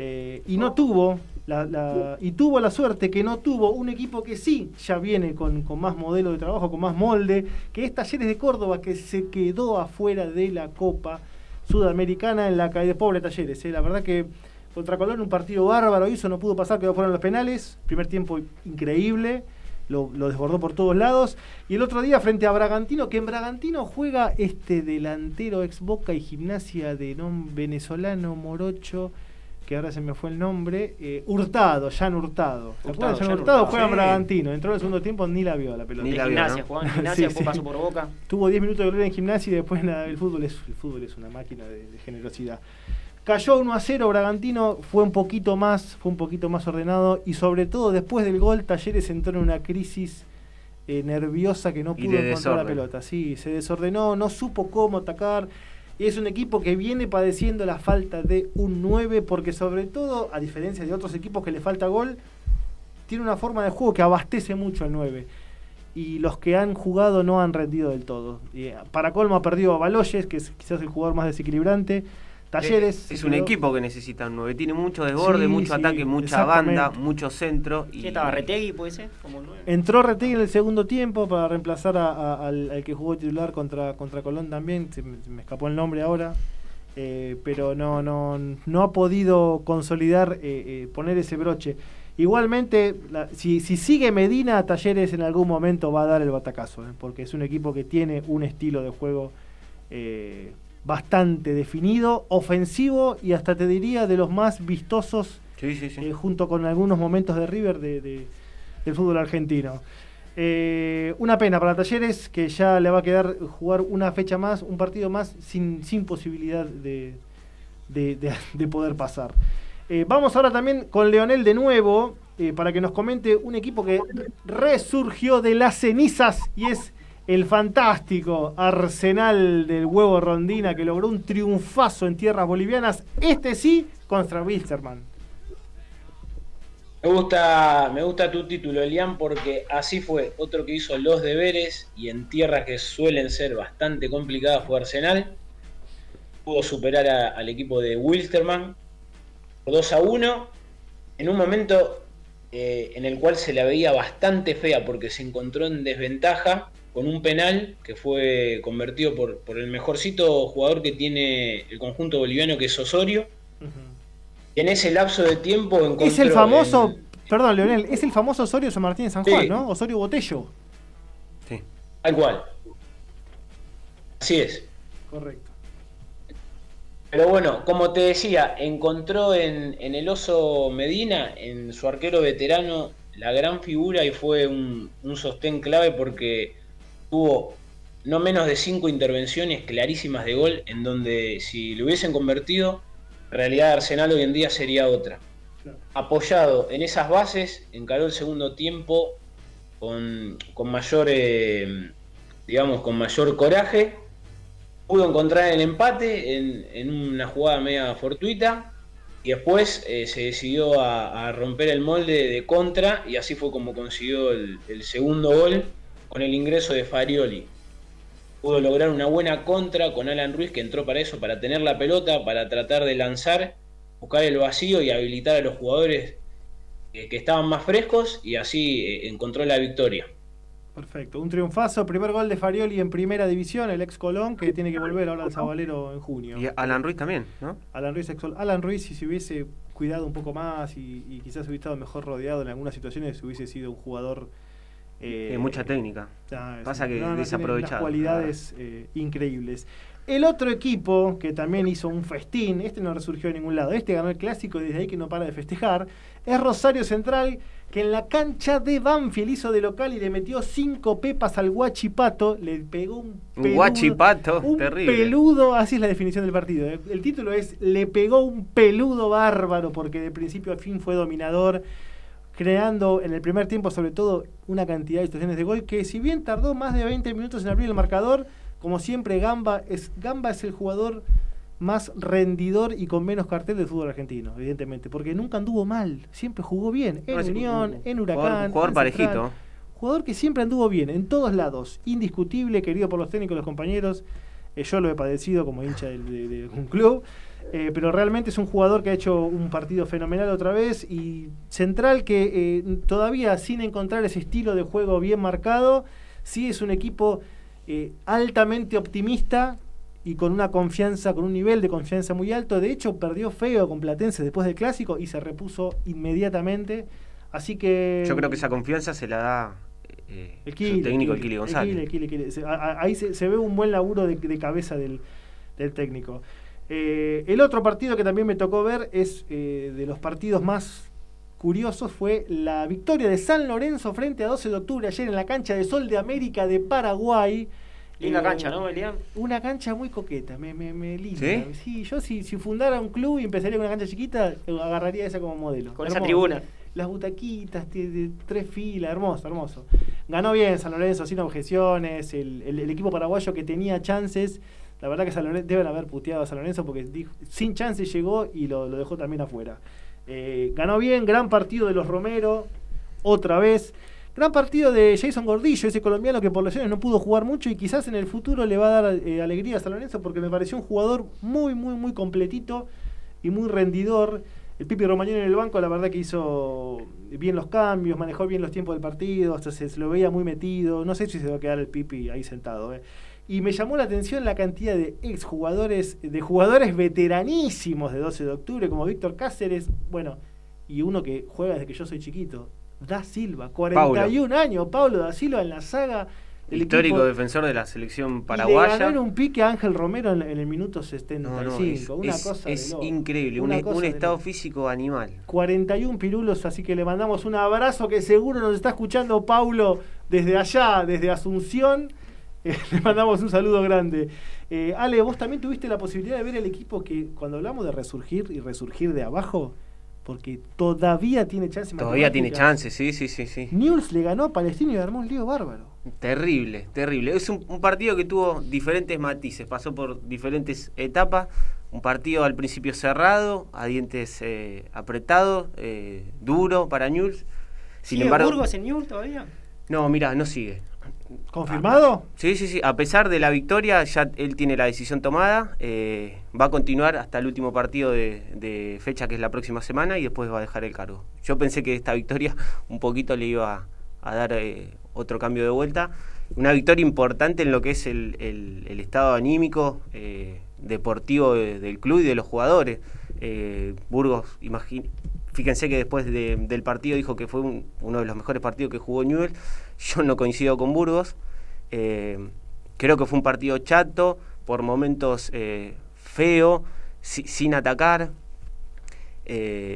Speaker 2: Eh, y no tuvo la, la, y tuvo la suerte que no tuvo un equipo que sí ya viene con, con, más modelo de trabajo, con más molde, que es Talleres de Córdoba, que se quedó afuera de la Copa Sudamericana en la calle de pobre Talleres. ¿eh? La verdad que contra Colón un partido bárbaro hizo, no pudo pasar, quedó fuera en los penales. Primer tiempo increíble, lo, desbordó por todos lados. Y el otro día frente a Bragantino, que en Bragantino juega este delantero ex Boca y gimnasia de non venezolano Morocho que ahora se me fue el nombre, eh, Hurtado, Jan Hurtado. ¿Se acuerdan? Jan Hurtado, Hurtado juega en sí. Bragantino, entró en el segundo tiempo, ni la vio la pelota.
Speaker 4: Ni la gimnasia, ¿no? jugaba en gimnasia, sí, después pasó por Boca.
Speaker 2: Tuvo 10 minutos de gloria en gimnasia y después nada, el fútbol es, el fútbol es una máquina de, de generosidad. Cayó 1 a 0, Bragantino fue un poquito más, fue un poquito más ordenado y sobre todo después del gol Talleres entró en una crisis eh, nerviosa que no pudo encontrar desorden. la pelota. Sí, se desordenó, no supo cómo atacar. Y es un equipo que viene padeciendo la falta de un 9 porque sobre todo, a diferencia de otros equipos que le falta gol, tiene una forma de juego que abastece mucho al 9. Y los que han jugado no han rendido del todo. Y para colmo ha perdido a Baloyes, que es quizás el jugador más desequilibrante. Talleres.
Speaker 3: Es, un equipo que necesita un 9. Tiene mucho desborde,
Speaker 2: Sí,
Speaker 3: mucho
Speaker 2: sí,
Speaker 3: ataque, mucha banda, mucho centro. Y,
Speaker 4: ¿Qué estaba? ¿Retegui puede ser? Como.
Speaker 2: Entró Retegui en el segundo tiempo para reemplazar a- a- al, al que jugó titular contra, contra Colón también. Se me, se me escapó el nombre ahora. Eh, pero no, no, no ha podido consolidar, eh, eh, poner ese broche. Igualmente, la- si, si sigue Medina, Talleres en algún momento va a dar el batacazo, eh, porque es un equipo que tiene un estilo de juego eh, bastante definido, ofensivo y hasta te diría de los más vistosos
Speaker 3: Sí, sí, sí.
Speaker 2: eh, junto con algunos momentos de River de, de- del fútbol argentino. Eh, una pena para Talleres que ya le va a quedar jugar una fecha más, un partido más sin, sin posibilidad de, de- de- de poder pasar. Eh, vamos ahora también con Leonel de nuevo para que nos comente un equipo que resurgió de las cenizas y es el fantástico Arsenal del huevo Rondina que logró un triunfazo en tierras bolivianas, este sí contra Wilstermann.
Speaker 1: Me gusta, me gusta tu título, Elian, porque así fue. Otro que hizo los deberes y en tierras que suelen ser bastante complicadas fue Arsenal. Pudo superar al equipo de Wilstermann por 2 a 1. En un momento eh, en el cual se la veía bastante fea porque se encontró en desventaja con un penal que fue convertido por, por el mejorcito jugador que tiene el conjunto boliviano que es Osorio. Y en ese lapso de tiempo encontró
Speaker 2: Es el famoso, perdón, Leonel, es el famoso Osorio San Martín de San
Speaker 1: Sí.
Speaker 2: Juan, ¿no? Osorio Botello.
Speaker 3: sí.
Speaker 1: Tal cual. Así es.
Speaker 2: Correcto.
Speaker 1: Pero bueno, como te decía, encontró en, en el oso Medina, en su arquero veterano, la gran figura y fue un, un sostén clave porque tuvo no menos de cinco intervenciones clarísimas de gol en donde si lo hubiesen convertido, realidad Arsenal hoy en día sería otra. Apoyado en esas bases, encaró el segundo tiempo con, con mayor, eh, digamos, con mayor coraje pudo encontrar el empate en, en una jugada media fortuita y después eh, se decidió a, romper el molde de contra y así fue como consiguió el segundo gol con el ingreso de Farioli. Pudo lograr una buena contra con Alan Ruiz que entró para eso, para tener la pelota, para tratar de lanzar, buscar el vacío y habilitar a los jugadores eh, que estaban más frescos y así eh, encontró la victoria.
Speaker 2: Perfecto. Un triunfazo, primer gol de Farioli en primera división, el ex Colón, que tiene que volver ahora al Zabalero en junio.
Speaker 3: Y Alan Ruiz también, ¿no?
Speaker 2: Alan Ruiz, ex Alan Ruiz, si se hubiese cuidado un poco más y, y quizás hubiese estado mejor rodeado en algunas situaciones, hubiese sido un jugador. Eh,
Speaker 3: mucha técnica.
Speaker 2: Ah,
Speaker 3: Pasa que
Speaker 2: No, no,
Speaker 3: desaprovechado.
Speaker 2: cualidades eh, increíbles. El otro equipo que también hizo un festín, este no resurgió de ningún lado, este ganó el clásico y desde ahí que no para de festejar, es Rosario Central, que en la cancha de Banfield hizo de local y le metió cinco pepas al Guachipato, le pegó un peludo,
Speaker 3: guachipato,
Speaker 2: un
Speaker 3: terrible.
Speaker 2: peludo, así es la definición del partido. ¿eh? El título es Le pegó un peludo bárbaro, porque de principio a fin fue dominador, creando en el primer tiempo sobre todo una cantidad de situaciones de gol que si bien tardó más de 20 minutos en abrir el marcador, como siempre Gamba es, Gamba es el jugador más rendidor y con menos cartel del fútbol argentino, evidentemente, porque nunca anduvo mal, siempre jugó bien, en
Speaker 3: No,
Speaker 2: Unión,
Speaker 3: un-
Speaker 2: en Huracán,
Speaker 3: jugador
Speaker 2: en
Speaker 3: parejito.
Speaker 2: Central. Jugador que siempre anduvo bien, en todos lados, indiscutible, querido por los técnicos y los compañeros. Eh, yo lo he padecido como hincha de un club, eh, pero realmente es un jugador que ha hecho un partido fenomenal otra vez y central que eh, todavía sin encontrar ese estilo de juego bien marcado, sí es un equipo eh, altamente optimista y con una confianza, con un nivel de confianza muy alto. De hecho, perdió feo con Platense después del clásico y se repuso inmediatamente. Así que.
Speaker 3: Yo creo que esa confianza se la da
Speaker 2: El
Speaker 3: su técnico, el
Speaker 2: Kili,
Speaker 3: González.
Speaker 2: El Kili, el Kili. Ahí se, se ve un buen laburo de, de cabeza del, del técnico. Eh, el otro partido que también me tocó ver es eh, de los partidos más curiosos fue la victoria de San Lorenzo frente a 12 de octubre ayer en la cancha de Sol de América de Paraguay.
Speaker 4: Linda
Speaker 2: Eh,
Speaker 4: cancha, ¿no, Elian?
Speaker 2: Una cancha muy coqueta, me, me, me linda.
Speaker 3: ¿Sí?
Speaker 2: yo si, si fundara un club y empezaría con una cancha chiquita, agarraría esa como modelo.
Speaker 4: Con esa tribuna.
Speaker 2: Las butaquitas, de, de tres filas, hermoso, hermoso. Ganó bien San Lorenzo, sin objeciones. El, el- el equipo paraguayo que tenía chances, la verdad que San Lorenzo, deben haber puteado a San Lorenzo porque sin chances llegó y lo, lo dejó también afuera. Eh, ganó bien, gran partido de los Romero, otra vez. Gran partido de Jason Gordillo, ese colombiano que por lesiones no pudo jugar mucho y quizás en el futuro le va a dar eh, alegría a San Lorenzo porque me pareció un jugador muy, muy, muy completito y muy rendidor. El Pipi Romagnoli en el banco, la verdad que hizo bien los cambios, manejó bien los tiempos del partido, hasta se, se lo veía muy metido. No sé si se va a quedar el Pipi ahí sentado. eh. Y me llamó la atención la cantidad de exjugadores, de jugadores veteranísimos de 12 de octubre, como Víctor Cáceres, bueno, y uno que juega desde que yo soy chiquito, Da Silva, 41 años, Pablo Da Silva en la saga del
Speaker 3: Histórico
Speaker 2: equipo,
Speaker 3: defensor de la selección
Speaker 2: y le
Speaker 3: paraguaya.
Speaker 2: ganó en un pique a Ángel Romero en, en el minuto 75.
Speaker 3: No, no, es,
Speaker 2: una
Speaker 3: es-
Speaker 2: cosa
Speaker 3: es increíble,
Speaker 2: Una
Speaker 3: un,
Speaker 2: cosa
Speaker 3: un
Speaker 2: de
Speaker 3: estado
Speaker 2: loco.
Speaker 3: físico animal.
Speaker 2: 41 pirulos, así que le mandamos un abrazo que seguro nos está escuchando Paulo desde allá, desde Asunción. Eh, le mandamos un saludo grande. Eh, Ale, vos también tuviste la posibilidad de ver el equipo que cuando hablamos de resurgir y resurgir de abajo, porque todavía tiene chance.
Speaker 3: Todavía tiene chances, sí, sí, sí, sí.
Speaker 2: Newell's le ganó a Palestino y armó un lío bárbaro.
Speaker 3: Terrible, terrible. Es un, un partido que tuvo diferentes matices, pasó por diferentes etapas. Un partido al principio cerrado, a dientes eh, apretados, eh, duro para Newell's. Sin
Speaker 4: ¿Sigue
Speaker 3: embargo,
Speaker 4: Burgos en Newell todavía?
Speaker 3: no, mira, no sigue.
Speaker 2: ¿Confirmado?
Speaker 3: Sí, sí, sí. A pesar de la victoria, ya él tiene la decisión tomada. eh, va a continuar hasta el último partido de, fecha, que es la próxima semana, y después va a dejar el cargo. Yo pensé que esta victoria un poquito le iba a dar eh, otro cambio de vuelta. Una victoria importante en lo que es el estado anímico eh, deportivo de- del club y de los jugadores. Eh, Burgos, fíjense que después de- del partido dijo que fue un- uno de los mejores partidos que jugó Newell. Yo no coincido con Burgos. Eh, creo que fue un partido chato, por momentos eh, feo, si- sin atacar.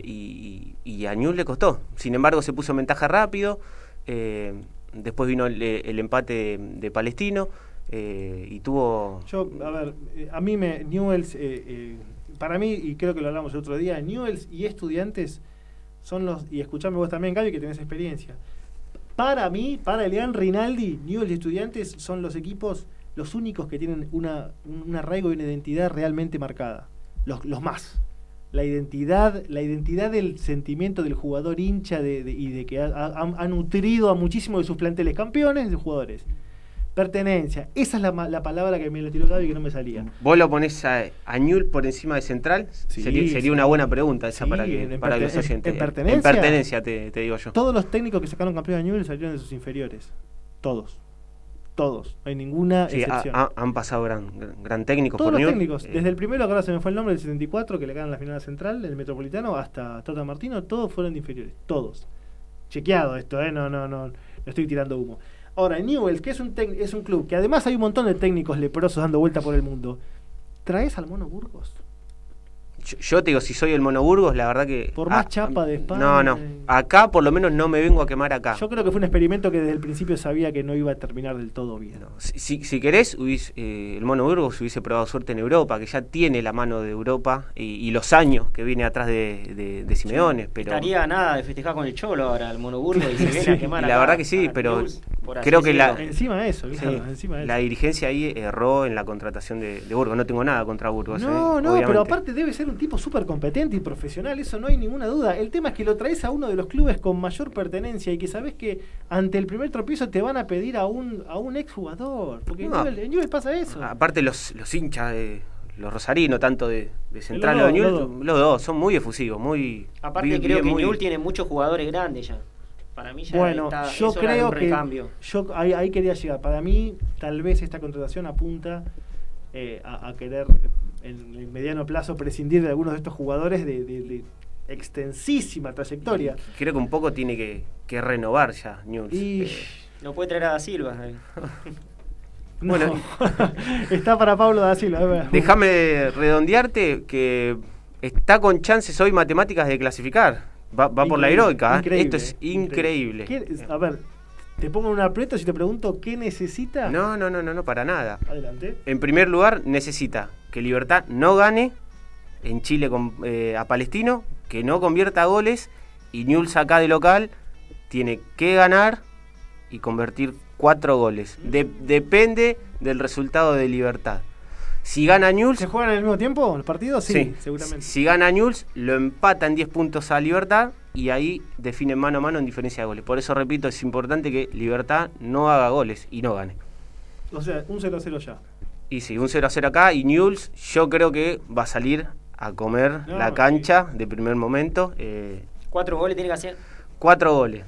Speaker 3: y, a Newell le costó. Sin embargo, se puso en ventaja rápido. después vino el, empate de Palestino. Eh, y tuvo.
Speaker 2: Yo, a ver, eh, a mí me. Newells, eh, eh, para mí, y creo que lo hablamos el otro día, Newells y estudiantes son los. Y escuchame vos también, Gaby, que tenés experiencia. Para mí, para Elian Rinaldi, Newells y estudiantes son los equipos, los únicos que tienen una, un arraigo y una identidad realmente marcada. Los, los más. La identidad, la identidad del sentimiento del jugador hincha de, de- y de que ha, ha- ha nutrido a muchísimos de sus planteles campeones de jugadores. Pertenencia. Esa es la, la palabra que me la tiró Gaby que no me salía.
Speaker 3: ¿Vos lo ponés a, a por encima de Central?
Speaker 2: Sí,
Speaker 3: sería, sería
Speaker 2: sí.
Speaker 3: una buena pregunta esa
Speaker 2: Sí,
Speaker 3: para, que, para los
Speaker 2: en-
Speaker 3: oyentes.
Speaker 2: en pertenencia.
Speaker 3: En pertenencia, te, te digo yo.
Speaker 2: Todos los técnicos que sacaron campeón a Newell salieron de sus inferiores. Todos. Todos. No hay ninguna excepción.
Speaker 3: ha- han pasado gran, gran, gran técnicos
Speaker 2: Todos
Speaker 3: por
Speaker 2: los técnicos,
Speaker 3: Eh,
Speaker 2: desde el primero, ahora se me fue el nombre, del 74, que le ganan la final central, el Metropolitano, hasta Tata Martino, todos fueron de inferiores. Todos. Chequeado esto, ¿eh? No, no, no. No estoy tirando humo. Ahora, Newell's, que es un, es un club que además hay un montón de técnicos leprosos dando vuelta por el mundo. ¿Traes al Mono Burgos?
Speaker 3: Yo, yo te digo, si soy el Monoburgos, la verdad que.
Speaker 2: Por más chapa de España.
Speaker 3: No, no. Acá por lo menos no me vengo a quemar acá.
Speaker 2: Yo creo que fue un experimento que desde el principio sabía que no iba a terminar del todo bien.
Speaker 3: No, Si, si, si querés, hubiese, eh, el Mono Burgos hubiese probado suerte en Europa, que ya tiene la mano de Europa y, y los años que viene atrás de, de, de Simeone. Pero
Speaker 4: Estaría nada de festejar con el Cholo ahora, el Monoburgo, y se viene
Speaker 2: Sí,
Speaker 4: a quemar
Speaker 3: y la
Speaker 4: acá
Speaker 3: verdad que sí, pero
Speaker 4: por así
Speaker 3: creo que la-
Speaker 4: decirlo.
Speaker 2: Encima de eso,
Speaker 3: Sí,
Speaker 2: claro, encima de
Speaker 3: la dirigencia ahí erró en la contratación de, de Burgos. No tengo nada contra Burgos.
Speaker 2: No,
Speaker 3: eh,
Speaker 2: no,
Speaker 3: obviamente.
Speaker 2: pero aparte debe ser un tipo súper competente y profesional, eso no hay ninguna duda. El tema es que lo traes a uno de los clubes con mayor pertenencia y que sabes que ante el primer tropiezo te van a pedir a un, a un exjugador. Porque en
Speaker 3: No.
Speaker 2: Newell- en Newell pasa eso.
Speaker 3: Aparte los, los hinchas, de, los rosarinos, tanto de, de Central
Speaker 2: Los
Speaker 3: o de
Speaker 2: dos,
Speaker 3: Newell's,
Speaker 2: los dos.
Speaker 3: los dos son muy efusivos, muy...
Speaker 4: Aparte
Speaker 3: bien-
Speaker 4: creo
Speaker 3: bien,
Speaker 4: que
Speaker 3: muy-
Speaker 4: Newell tiene muchos jugadores grandes ya. Para mí ya
Speaker 2: Bueno,
Speaker 4: está,
Speaker 2: yo
Speaker 4: es
Speaker 2: creo
Speaker 4: un
Speaker 2: que
Speaker 4: recambio.
Speaker 2: yo ahí, ahí quería llegar. Para mí, tal vez esta contratación apunta eh, a, a querer en el mediano plazo prescindir de algunos de estos jugadores de, de- de extensísima trayectoria.
Speaker 3: Creo que un poco tiene que, que renovar ya Newell's.
Speaker 2: Y
Speaker 3: Eh,
Speaker 4: No puede traer a Da Silva. eh.
Speaker 2: bueno,
Speaker 3: Bueno.
Speaker 2: está para Pablo da Silva.
Speaker 3: Déjame redondearte que está con chances hoy matemáticas de clasificar. Va, va por la heroica. ¿eh?
Speaker 2: increíble,
Speaker 3: Esto es increíble.
Speaker 2: ¿Qué- a ver, te pongo en un aprieto si te pregunto qué necesita.
Speaker 3: No, no, no, no, no, para nada.
Speaker 2: Adelante.
Speaker 3: En primer lugar, necesita que Libertad no gane en Chile con, eh, a Palestino, que no convierta goles y Newell's acá de local tiene que ganar y convertir cuatro goles. De- depende del resultado de Libertad. Si gana Newell's,
Speaker 2: ¿Se juegan al mismo tiempo los partidos? Sí,
Speaker 3: Sí.
Speaker 2: seguramente.
Speaker 3: Si gana Newell's, lo empata en 10 puntos a Libertad y ahí definen mano a mano en diferencia de goles. Por eso repito, es importante que Libertad no haga goles y no gane.
Speaker 2: O sea, un 0 a 0 ya.
Speaker 3: Y sí, un 0 a 0 acá y Newell's yo creo que va a salir a comer
Speaker 2: No,
Speaker 3: la cancha de primer momento. eh,
Speaker 4: Cuatro goles tiene que hacer.
Speaker 3: cuatro goles.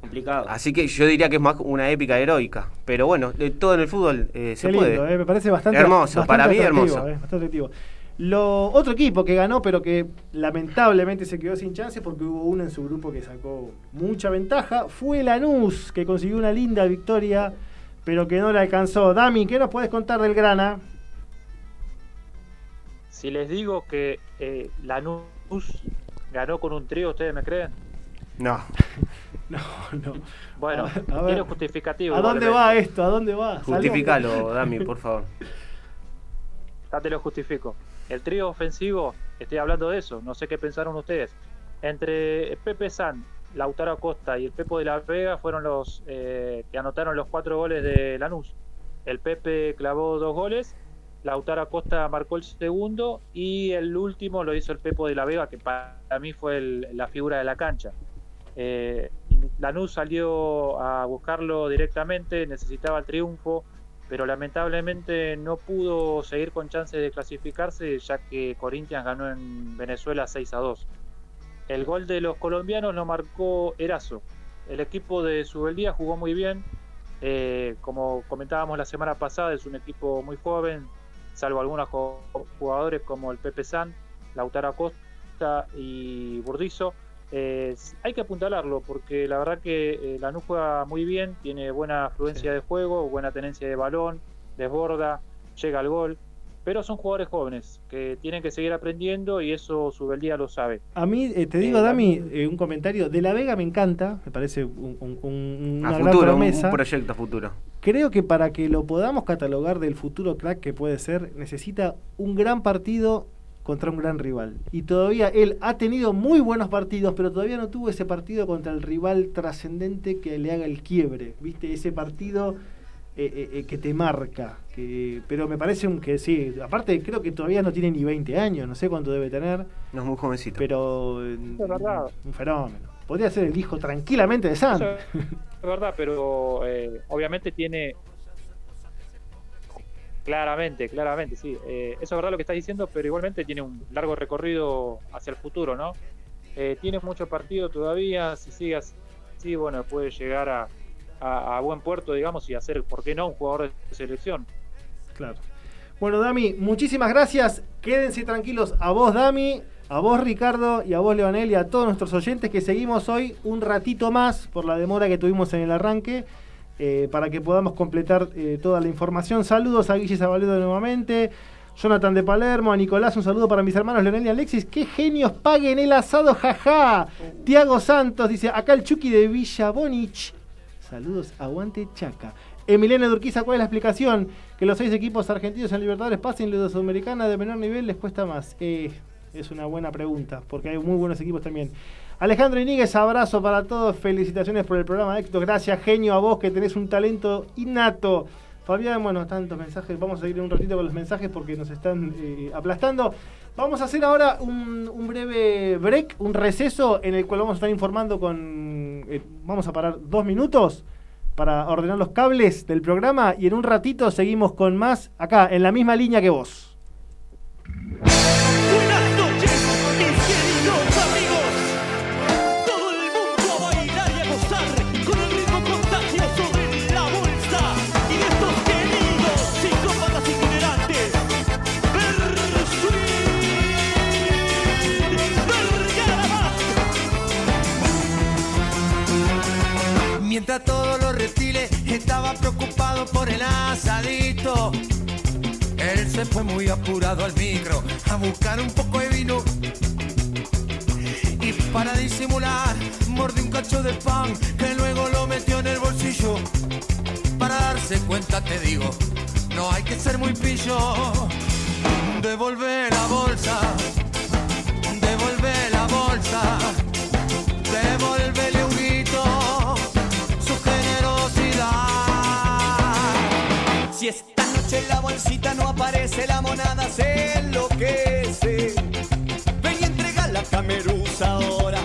Speaker 4: Complicado.
Speaker 3: Así que yo diría que es más una épica heroica. Pero bueno, de todo en el fútbol eh, se
Speaker 2: Qué
Speaker 3: puede.
Speaker 2: eh, me parece bastante
Speaker 3: Hermoso,
Speaker 2: bastante
Speaker 3: para mí hermoso.
Speaker 2: eh, bastante atractivo. Lo, otro equipo que ganó, pero que lamentablemente se quedó sin chance porque hubo uno en su grupo que sacó mucha ventaja, fue Lanús, que consiguió una linda victoria, pero que no le alcanzó. Dami, ¿qué nos puedes contar del Grana?
Speaker 5: Si les digo que eh, Lanús ganó con un trío, ¿ustedes me creen?
Speaker 3: No,
Speaker 2: No, no.
Speaker 5: Bueno,
Speaker 2: A ver,
Speaker 5: tiene justificativo.
Speaker 2: ¿A dónde va esto? ¿A dónde va?
Speaker 3: Justificalo, Dami, por favor.
Speaker 5: Ya te lo justifico. El trío ofensivo, estoy hablando de eso, no sé qué pensaron ustedes. Entre Pepe San, Lautaro Acosta y el Pepo de la Vega fueron los eh, que anotaron los cuatro goles de Lanús. El Pepe clavó dos goles, Lautaro Acosta marcó el segundo y el último lo hizo el Pepo de la Vega, que para mí fue el- la figura de la cancha. Eh, Lanús salió a buscarlo directamente, necesitaba el triunfo, pero lamentablemente no pudo seguir con chances de clasificarse, ya que Corinthians ganó en Venezuela 6 a 2. El gol de los colombianos lo marcó Erazo. El equipo de Subeldía jugó muy bien. eh, como comentábamos la semana pasada, es un equipo muy joven, salvo algunos jugadores como el Pepe San, Lautaro Acosta y Burdizo. Eh, hay que apuntalarlo porque la verdad que eh, Lanús juega muy bien, tiene buena afluencia de juego, buena tenencia de balón, desborda, llega al gol, pero son jugadores jóvenes que tienen que seguir aprendiendo y eso Subeldía lo sabe.
Speaker 2: A mí, eh, te digo,
Speaker 5: Eh,
Speaker 2: Dami, eh, un comentario. De la Vega me encanta, me parece un- un- un- una
Speaker 3: A
Speaker 2: gran
Speaker 3: futuro, un,
Speaker 2: promesa.
Speaker 3: un proyecto a futuro.
Speaker 2: Creo que para que lo podamos catalogar del futuro crack que puede ser, necesita un gran partido contra un gran rival. Y todavía él ha tenido muy buenos partidos, pero todavía no tuvo ese partido contra el rival trascendente que le haga el quiebre. ¿Viste? Ese partido eh, eh, eh, que te marca. Que, pero me parece un que sí. Aparte, creo que todavía no tiene ni 20 años, no sé cuánto debe tener,
Speaker 3: No es muy jovencito.
Speaker 2: pero
Speaker 5: Es verdad.
Speaker 2: un fenómeno. Podría ser el hijo tranquilamente de Sam.
Speaker 5: Es verdad, pero eh, obviamente tiene. Claramente, claramente, sí. Eh, eso es verdad lo que estás diciendo, pero igualmente tiene un largo recorrido hacia el futuro, ¿no? Eh, tiene mucho partido todavía, si sigue así, bueno, puede llegar a, a- buen puerto, digamos, y hacer, ¿por qué no?, un jugador de selección.
Speaker 2: Claro. Bueno, Dami, muchísimas gracias. Quédense tranquilos a vos, Dami, a vos, Ricardo, y a vos, Leonel, y a todos nuestros oyentes que seguimos hoy un ratito más por la demora que tuvimos en el arranque. Eh, para que podamos completar eh, toda la información. Saludos a Guille Zabaledo nuevamente. Jonathan de Palermo, a Nicolás, un saludo para mis hermanos Leonel y Alexis. ¡Qué genios! ¡Paguen el asado, jaja! Tiago Santos dice, acá el Chucky de Villa Bonich. Saludos, aguante Chaca. Emiliano Durquiza, ¿cuál es la explicación? Que los seis equipos argentinos en Libertadores pasen la Sudamericana de menor nivel les cuesta más. Eh, es una buena pregunta, porque hay muy buenos equipos también. Alejandro Iníguez, abrazo para todos, felicitaciones por el programa éxito. Gracias, genio, a vos que tenés un talento innato. Fabián, bueno, tantos mensajes, vamos a seguir un ratito con los mensajes porque nos están eh, aplastando. Vamos a hacer ahora un, un breve break, un receso en el cual vamos a estar informando con... eh, vamos a parar dos minutos para ordenar los cables del programa y en un ratito seguimos con más acá, en la misma línea que vos.
Speaker 7: Mientras todos los reptiles estaban preocupados por el asadito, él se fue muy apurado al micro a buscar un poco de vino. Y para disimular, mordió un cacho de pan que luego lo metió en el bolsillo. Para darse cuenta, te digo, no hay que ser muy pillo. Devolver la bolsa,
Speaker 8: Si esta noche la bolsita no aparece, la monada se enloquece. Ven y entrega la camerusa ahora.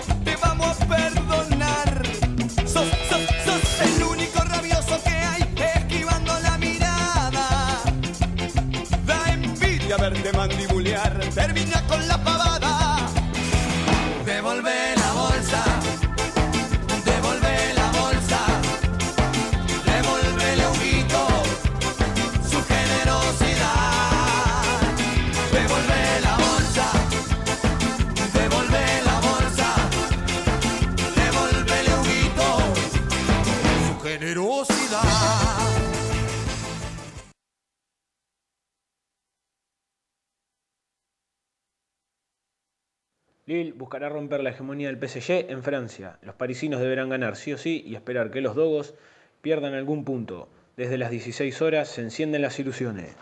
Speaker 1: Lille buscará romper la hegemonía del PSG en Francia. Los parisinos deberán ganar sí o sí y esperar que los dogos pierdan algún punto. Desde las 16 horas se encienden las ilusiones.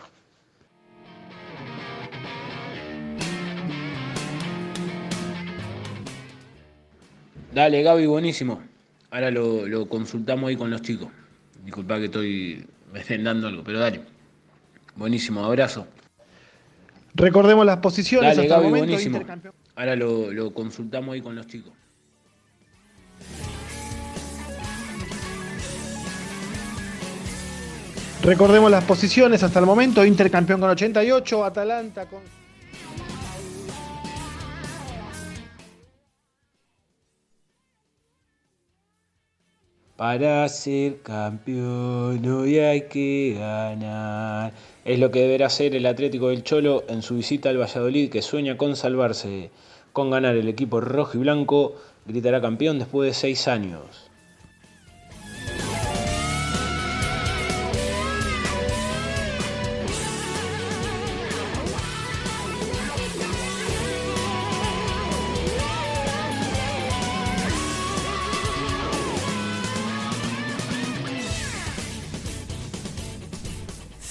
Speaker 1: Dale, Gaby, buenísimo. Ahora lo, lo consultamos ahí con los chicos. Disculpa que estoy dando algo, pero dale. Buenísimo, abrazo.
Speaker 2: Recordemos las posiciones
Speaker 1: Dale,
Speaker 2: hasta
Speaker 1: Gaby,
Speaker 2: el momento.
Speaker 1: Ahora lo, lo consultamos ahí con los chicos.
Speaker 2: Recordemos las posiciones hasta el momento. Intercampeón con 88, Atalanta con...
Speaker 1: Para ser campeón hoy hay que ganar. Es lo que deberá hacer el Atlético del Cholo en su visita al Valladolid que sueña con salvarse. Con ganar el equipo rojo y blanco gritará campeón después de seis años.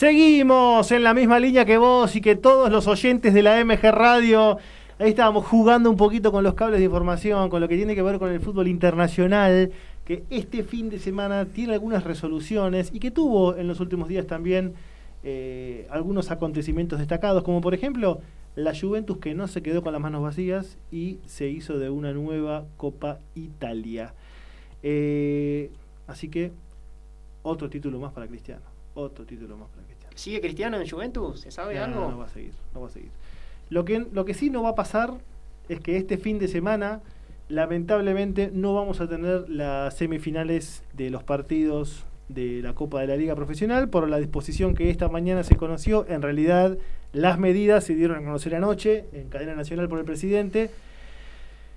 Speaker 2: Seguimos en la misma línea que vos y que todos los oyentes de la MG Radio. Ahí estábamos jugando un poquito con los cables de información, con lo que tiene que ver con el fútbol internacional, que este fin de semana tiene algunas resoluciones y que tuvo en los últimos días también eh, algunos acontecimientos destacados, como por ejemplo la Juventus que no se quedó con las manos vacías y se hizo de una nueva Copa Italia. Eh, así que otro título más para Cristiano. Otro título más para Cristiano.
Speaker 4: ¿Sigue Cristiano en Juventus? ¿Se sabe
Speaker 2: No,
Speaker 4: algo?
Speaker 2: No va a seguir, no va a seguir. Lo que, lo que sí no va a pasar es que este fin de semana, lamentablemente, no vamos a tener las semifinales de los partidos de la Copa de la Liga Profesional por la disposición que esta mañana se conoció. En realidad, las medidas se dieron a conocer anoche en cadena nacional por el presidente.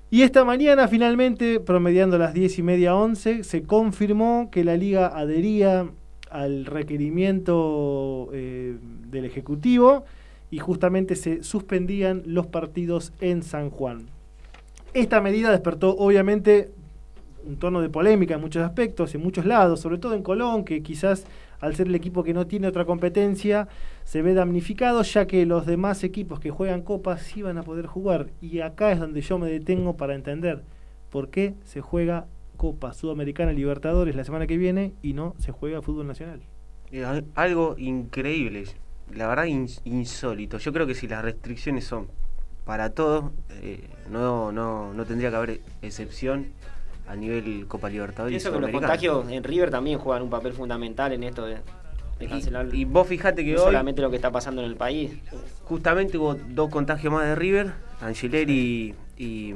Speaker 2: Y esta mañana, finalmente, promediando las 10 y media 11, se confirmó que la liga adhería al requerimiento eh, del Ejecutivo y justamente se suspendían los partidos en San Juan. Esta medida despertó obviamente un tono de polémica en muchos aspectos, en muchos lados, sobre todo en Colón, que quizás al ser el equipo que no tiene otra competencia, se ve damnificado, ya que los demás equipos que juegan copas sí van a poder jugar. Y acá es donde yo me detengo para entender por qué se juega Copa Sudamericana Libertadores la semana que viene y no se juega fútbol nacional.
Speaker 3: Eh, al- Algo increíble, la verdad ins- insólito. Yo creo que si las restricciones son para todos, eh, no, no, no tendría que haber excepción a nivel Copa Libertadores. y
Speaker 4: Pienso que los contagios en River también juegan un papel fundamental en esto de, de cancelar.
Speaker 3: Y, y vos fijate que
Speaker 4: no
Speaker 3: hoy
Speaker 4: solamente lo que está pasando en el país.
Speaker 3: justamente hubo dos contagios más de River, Angileri y,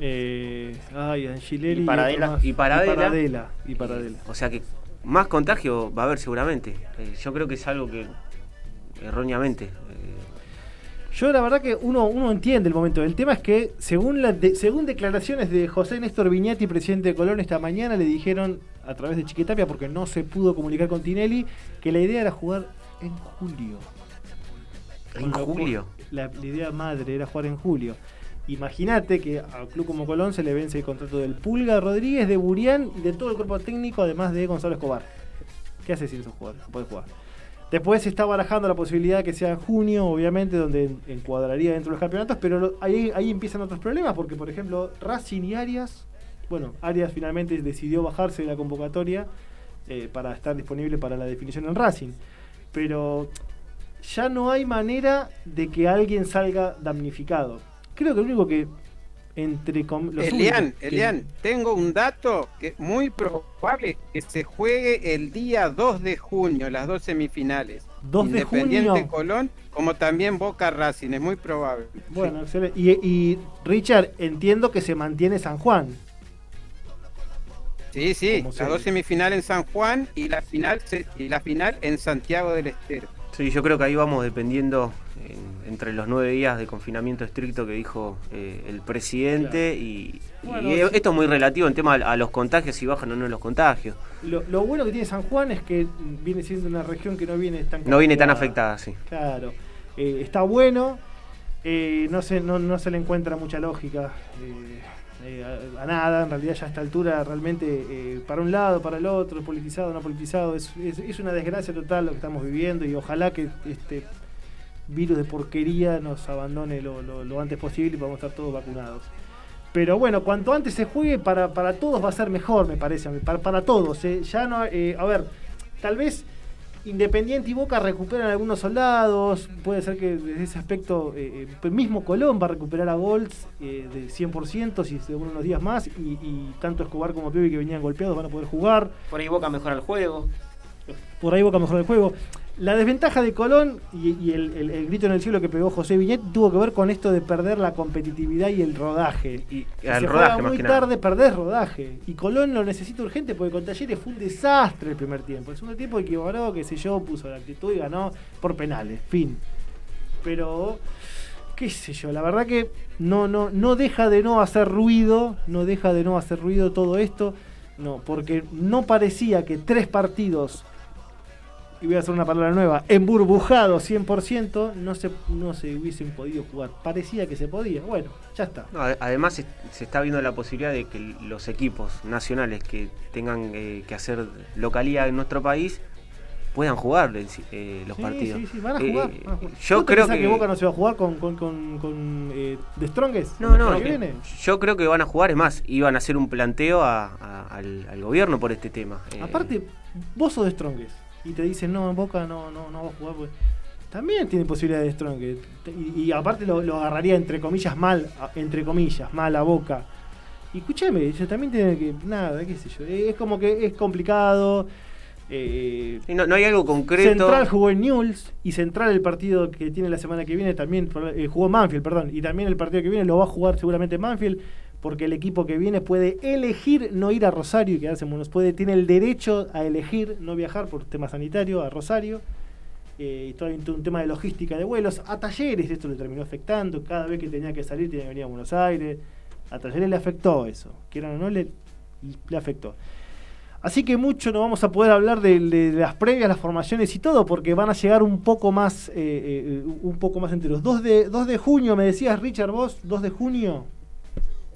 Speaker 2: Eh, ay, Angileri
Speaker 4: Y Paradela.
Speaker 2: más.
Speaker 3: Y Paradela.
Speaker 2: Y Paradela. y Paradela.
Speaker 3: O sea que más contagio va a haber seguramente. Eh, yo creo que es algo que erróneamente. eh,
Speaker 2: Yo la verdad que uno, uno entiende el momento. El tema es que según, la de- según declaraciones de José Néstor Viñati, presidente de Colón, esta mañana le dijeron a través de Chiquitapia, porque no se pudo comunicar con Tinelli, que la idea era jugar en julio.
Speaker 3: en julio.
Speaker 2: La, la idea madre era jugar en julio. Imagínate que al club como Colón se le vence el contrato del Pulga Rodríguez, de Burián y de todo el cuerpo técnico, además de Gonzalo Escobar. ¿Qué haces sin esos jugadores? No puede jugar. Después se está barajando la posibilidad que sea en junio, obviamente, donde en- encuadraría dentro de los campeonatos, pero ahí, ahí empiezan otros problemas, porque por ejemplo, Racing y Arias, bueno, Arias finalmente decidió bajarse de la convocatoria eh, para estar disponible para la definición en Racing. Pero ya no hay manera de que alguien salga damnificado. Creo que lo único que entre com- los
Speaker 6: Elian,
Speaker 2: que-
Speaker 6: Elian, tengo un dato que es muy probable que se juegue el día 2 de junio, las dos semifinales.
Speaker 2: 2 de
Speaker 6: Independiente
Speaker 2: junio.
Speaker 6: Colón, como también Boca Racing, es muy probable.
Speaker 2: Bueno, excelente. Y, y, Richard, entiendo que se mantiene San Juan.
Speaker 6: Sí, sí,
Speaker 2: Como
Speaker 6: las
Speaker 2: se-
Speaker 6: dos semifinales en San Juan y la final y la final en Santiago del Estero.
Speaker 3: Sí, yo creo que ahí vamos dependiendo en- entre los nueve días de confinamiento estricto que dijo eh, el presidente y, y
Speaker 2: Bueno, sí.
Speaker 3: esto es muy relativo en tema a, a los contagios, si bajan o no los contagios.
Speaker 2: Lo, lo bueno que tiene San Juan es que viene siendo una región que no viene tan
Speaker 3: No viene tan afectada, sí.
Speaker 2: Claro. Eh, está bueno. eh, no, se, no, no se le encuentra mucha lógica a, a nada. En realidad ya a esta altura realmente para un lado, para el otro, politizado, no politizado. Es, es- es una desgracia total lo que estamos viviendo y ojalá que este virus de porquería nos abandone lo, lo- lo antes posible y podamos estar todos vacunados. Pero bueno, cuanto antes se juegue, para, para todos va a ser mejor, me parece. Para, para todos. eh. Ya no, eh, a ver, tal vez Independiente y Boca recuperan algunos soldados. Puede ser que desde ese aspecto, eh, el mismo Colón va a recuperar a Golds del 100% si se demoran unos días más. Y, y tanto Escobar como Pibe que venían golpeados van a poder jugar.
Speaker 4: Por ahí Boca mejora el juego.
Speaker 2: Por ahí Boca mejor el juego. La desventaja de Colón y, y el, el- el grito en el cielo que pegó José Viñet tuvo que ver con esto de perder la competitividad y el rodaje.
Speaker 3: Y
Speaker 2: Si
Speaker 3: al
Speaker 2: se
Speaker 3: rodaje
Speaker 2: juega
Speaker 3: más
Speaker 2: muy
Speaker 3: nada.
Speaker 2: tarde, perdés rodaje. Y Colón lo necesita urgente porque con Talleres fue un desastre el primer tiempo. El segundo tiempo equivaló, qué sé yo, puso la actitud y ganó por penales. Fin. Pero, qué sé yo, la verdad que no, no, no deja de no hacer ruido, no deja de no hacer ruido todo esto. No, porque no parecía que tres partidos, y voy a hacer una palabra nueva, emburbujados 100%, no se, no se hubiesen podido jugar. Parecía que se podía. Bueno, ya está.
Speaker 3: No, además se, se está viendo la posibilidad de que los equipos nacionales que tengan eh, que hacer localidad en nuestro país puedan jugar eh, los
Speaker 2: Sí,
Speaker 3: partidos.
Speaker 2: Sí, sí, van a
Speaker 3: Eh,
Speaker 2: jugar.
Speaker 3: eh,
Speaker 2: van a jugar.
Speaker 3: yo
Speaker 2: ¿Vos te
Speaker 3: creo que,
Speaker 2: Boca no se va a jugar con, con, con, con eh, The Strongest?
Speaker 3: no, no,
Speaker 2: ¿El año que
Speaker 3: yo-
Speaker 2: viene?
Speaker 3: yo creo que van a jugar, es más, iban a hacer un planteo a- a- al, al gobierno por este tema.
Speaker 2: Aparte, vos sos de Strongest y te dicen, no, en Boca no, no, no va a jugar. porque También tiene posibilidad de Strongest. Y, y aparte lo, lo agarraría entre comillas mal, entre comillas, mal a Boca. Y escúchame, ellos también tienen que, nada, qué sé yo, es como que es complicado. eh,
Speaker 3: no, no hay algo concreto.
Speaker 2: Central jugó en Newell's y Central el partido que tiene la semana que viene también eh, jugó Manfield, perdón, y también el partido que viene lo va a jugar seguramente Manfield porque el equipo que viene puede elegir no ir a Rosario y quedarse en Buenos puede tiene el derecho a elegir no viajar por tema sanitario a Rosario. Eh, y todo un tema de logística de vuelos. A Talleres esto le terminó afectando. Cada vez que tenía que salir tenía que venir a Buenos Aires. A Talleres le afectó eso. Quieran o no, le, le afectó. Así que mucho no vamos a poder hablar de, las previas, las formaciones y todo, porque van a llegar un poco más, eh, eh, un poco más enteros. 2 de, 2 de junio, me decías, Richard, vos, 2 de junio.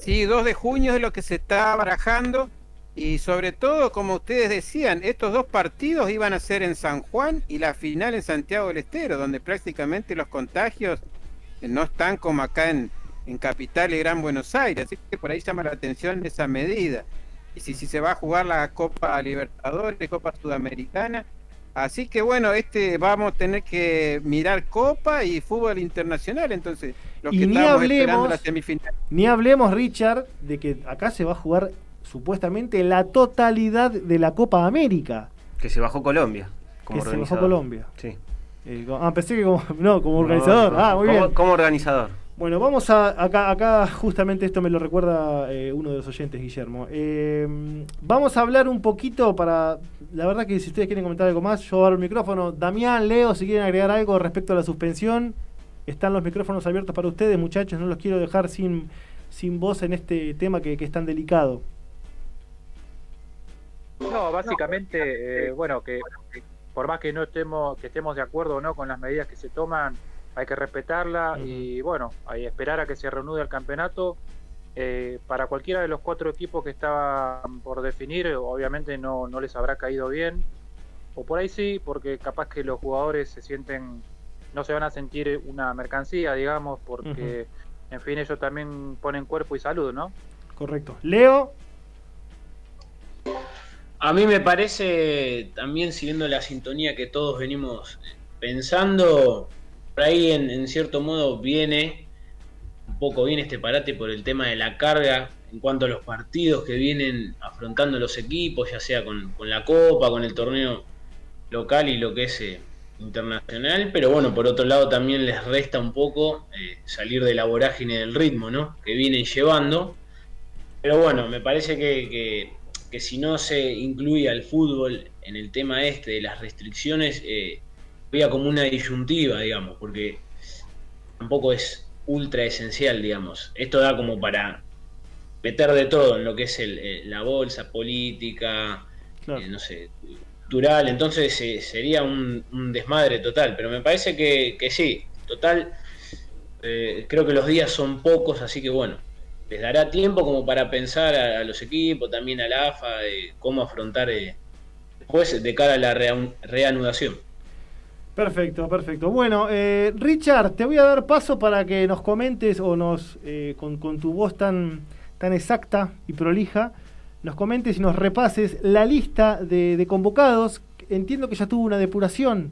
Speaker 6: Sí, 2 de junio es lo que se está barajando y sobre todo, como ustedes decían, estos dos partidos iban a ser en San Juan y la final en Santiago del Estero, donde prácticamente los contagios no están como acá en, en Capital y Gran Buenos Aires, así que por ahí llama la atención esa medida. Y si, si se va a jugar la Copa Libertadores, Copa Sudamericana, así que bueno, este vamos a tener que mirar Copa y fútbol internacional, entonces los
Speaker 2: Y
Speaker 6: que
Speaker 2: ni hablemos-
Speaker 6: la semifinal.
Speaker 2: Ni hablemos, Richard, de que acá se va a jugar supuestamente la totalidad de la Copa América,
Speaker 3: Que se bajó Colombia. Como
Speaker 2: que se bajó. Colombia.
Speaker 3: Sí.
Speaker 2: Eh, ah, pensé que como, no, como organizador.
Speaker 3: No, no,
Speaker 2: ah, muy
Speaker 3: como,
Speaker 2: bien.
Speaker 3: como organizador.
Speaker 2: Bueno, vamos a. Acá, acá justamente esto me lo recuerda eh, uno de los oyentes, Guillermo. Eh, vamos a hablar un poquito para. La verdad que si ustedes quieren comentar algo más, yo abro el micrófono. Damián, Leo, si quieren agregar algo respecto a la suspensión, están los micrófonos abiertos para ustedes, muchachos. No los quiero dejar sin, sin voz en este tema que, que es tan delicado.
Speaker 5: No, básicamente, eh, bueno, que por más que no estemos, que estemos de acuerdo o no con las medidas que se toman, hay que respetarla y bueno, hay que esperar a que se reanude el campeonato. Eh, para cualquiera de los cuatro equipos que estaban por definir, obviamente no, no les habrá caído bien. O por ahí sí, porque capaz que los jugadores se sienten, no se van a sentir una mercancía, digamos, porque, en fin, ellos también ponen cuerpo y salud, ¿no?
Speaker 2: Correcto. Leo,
Speaker 1: A mí me parece, también siguiendo la sintonía que todos venimos pensando, por ahí en, en cierto modo viene un poco bien este parate por el tema de la carga en cuanto a los partidos que vienen afrontando los equipos, ya sea con, con la Copa, con el torneo local y lo que es eh, internacional, pero bueno, por otro lado también les resta un poco eh, salir de la vorágine del ritmo, ¿no? Que vienen llevando. Pero bueno, me parece que, que, que si no se incluye al fútbol en el tema este de las restricciones, eh, veía como una disyuntiva, digamos, porque tampoco es ultra esencial, digamos. Esto da como para meter de todo en lo que es el, eh, la bolsa política,
Speaker 2: Claro.
Speaker 1: eh, no sé, entonces eh, sería un, desmadre total, pero me parece que, sí, total, eh, creo que los días son pocos, así que bueno, les dará tiempo como para pensar a, los equipos, también a la AFA, de cómo afrontar eh, después de cara a la rea- reanudación.
Speaker 2: Perfecto, perfecto. Bueno, eh, Richard, te voy a dar paso para que nos comentes o nos, eh, con, con tu voz tan, tan exacta y prolija, nos comentes y nos repases la lista de, convocados. Entiendo que ya tuvo una depuración,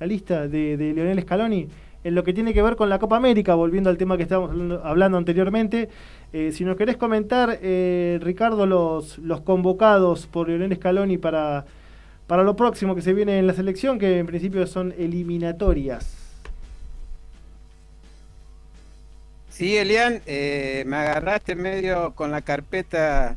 Speaker 2: la lista de, de Leonel Scaloni, en lo que tiene que ver con la Copa América, volviendo al tema que estábamos hablando, hablando anteriormente. Eh, si nos querés comentar, eh, Ricardo, los, los convocados por Leonel Scaloni para para lo próximo que se viene en la selección, que en principio son eliminatorias.
Speaker 6: Sí, Elian, eh, me agarraste medio con la carpeta.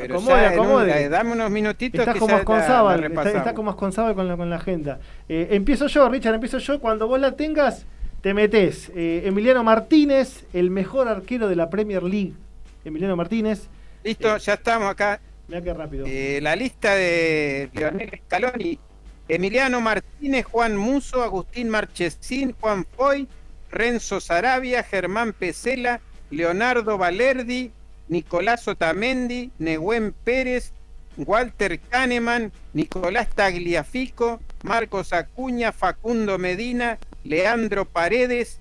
Speaker 6: Pero
Speaker 2: Acomode,
Speaker 6: ya un- eh, dame unos minutitos
Speaker 2: Está
Speaker 6: que
Speaker 2: como Asconzábal, está, está como Asconzábal con la, con la agenda. Eh, empiezo yo, Richard, empiezo yo. Cuando vos la tengas, te metés. Eh, Emiliano Martínez, el mejor arquero de la Premier League. Emiliano Martínez.
Speaker 6: Listo, ya estamos acá.
Speaker 2: Mira qué rápido.
Speaker 6: La lista de Leonel Scaloni, Emiliano Martínez, Juan Muso, Agustín Marchesín, Juan Foy, Renzo Sarabia, Germán Pesela, Leonardo Valerdi, Nicolás Otamendi, Nehuen Pérez, Walter Kahneman, Nicolás Tagliafico, Marcos Acuña, Facundo Medina, Leandro Paredes,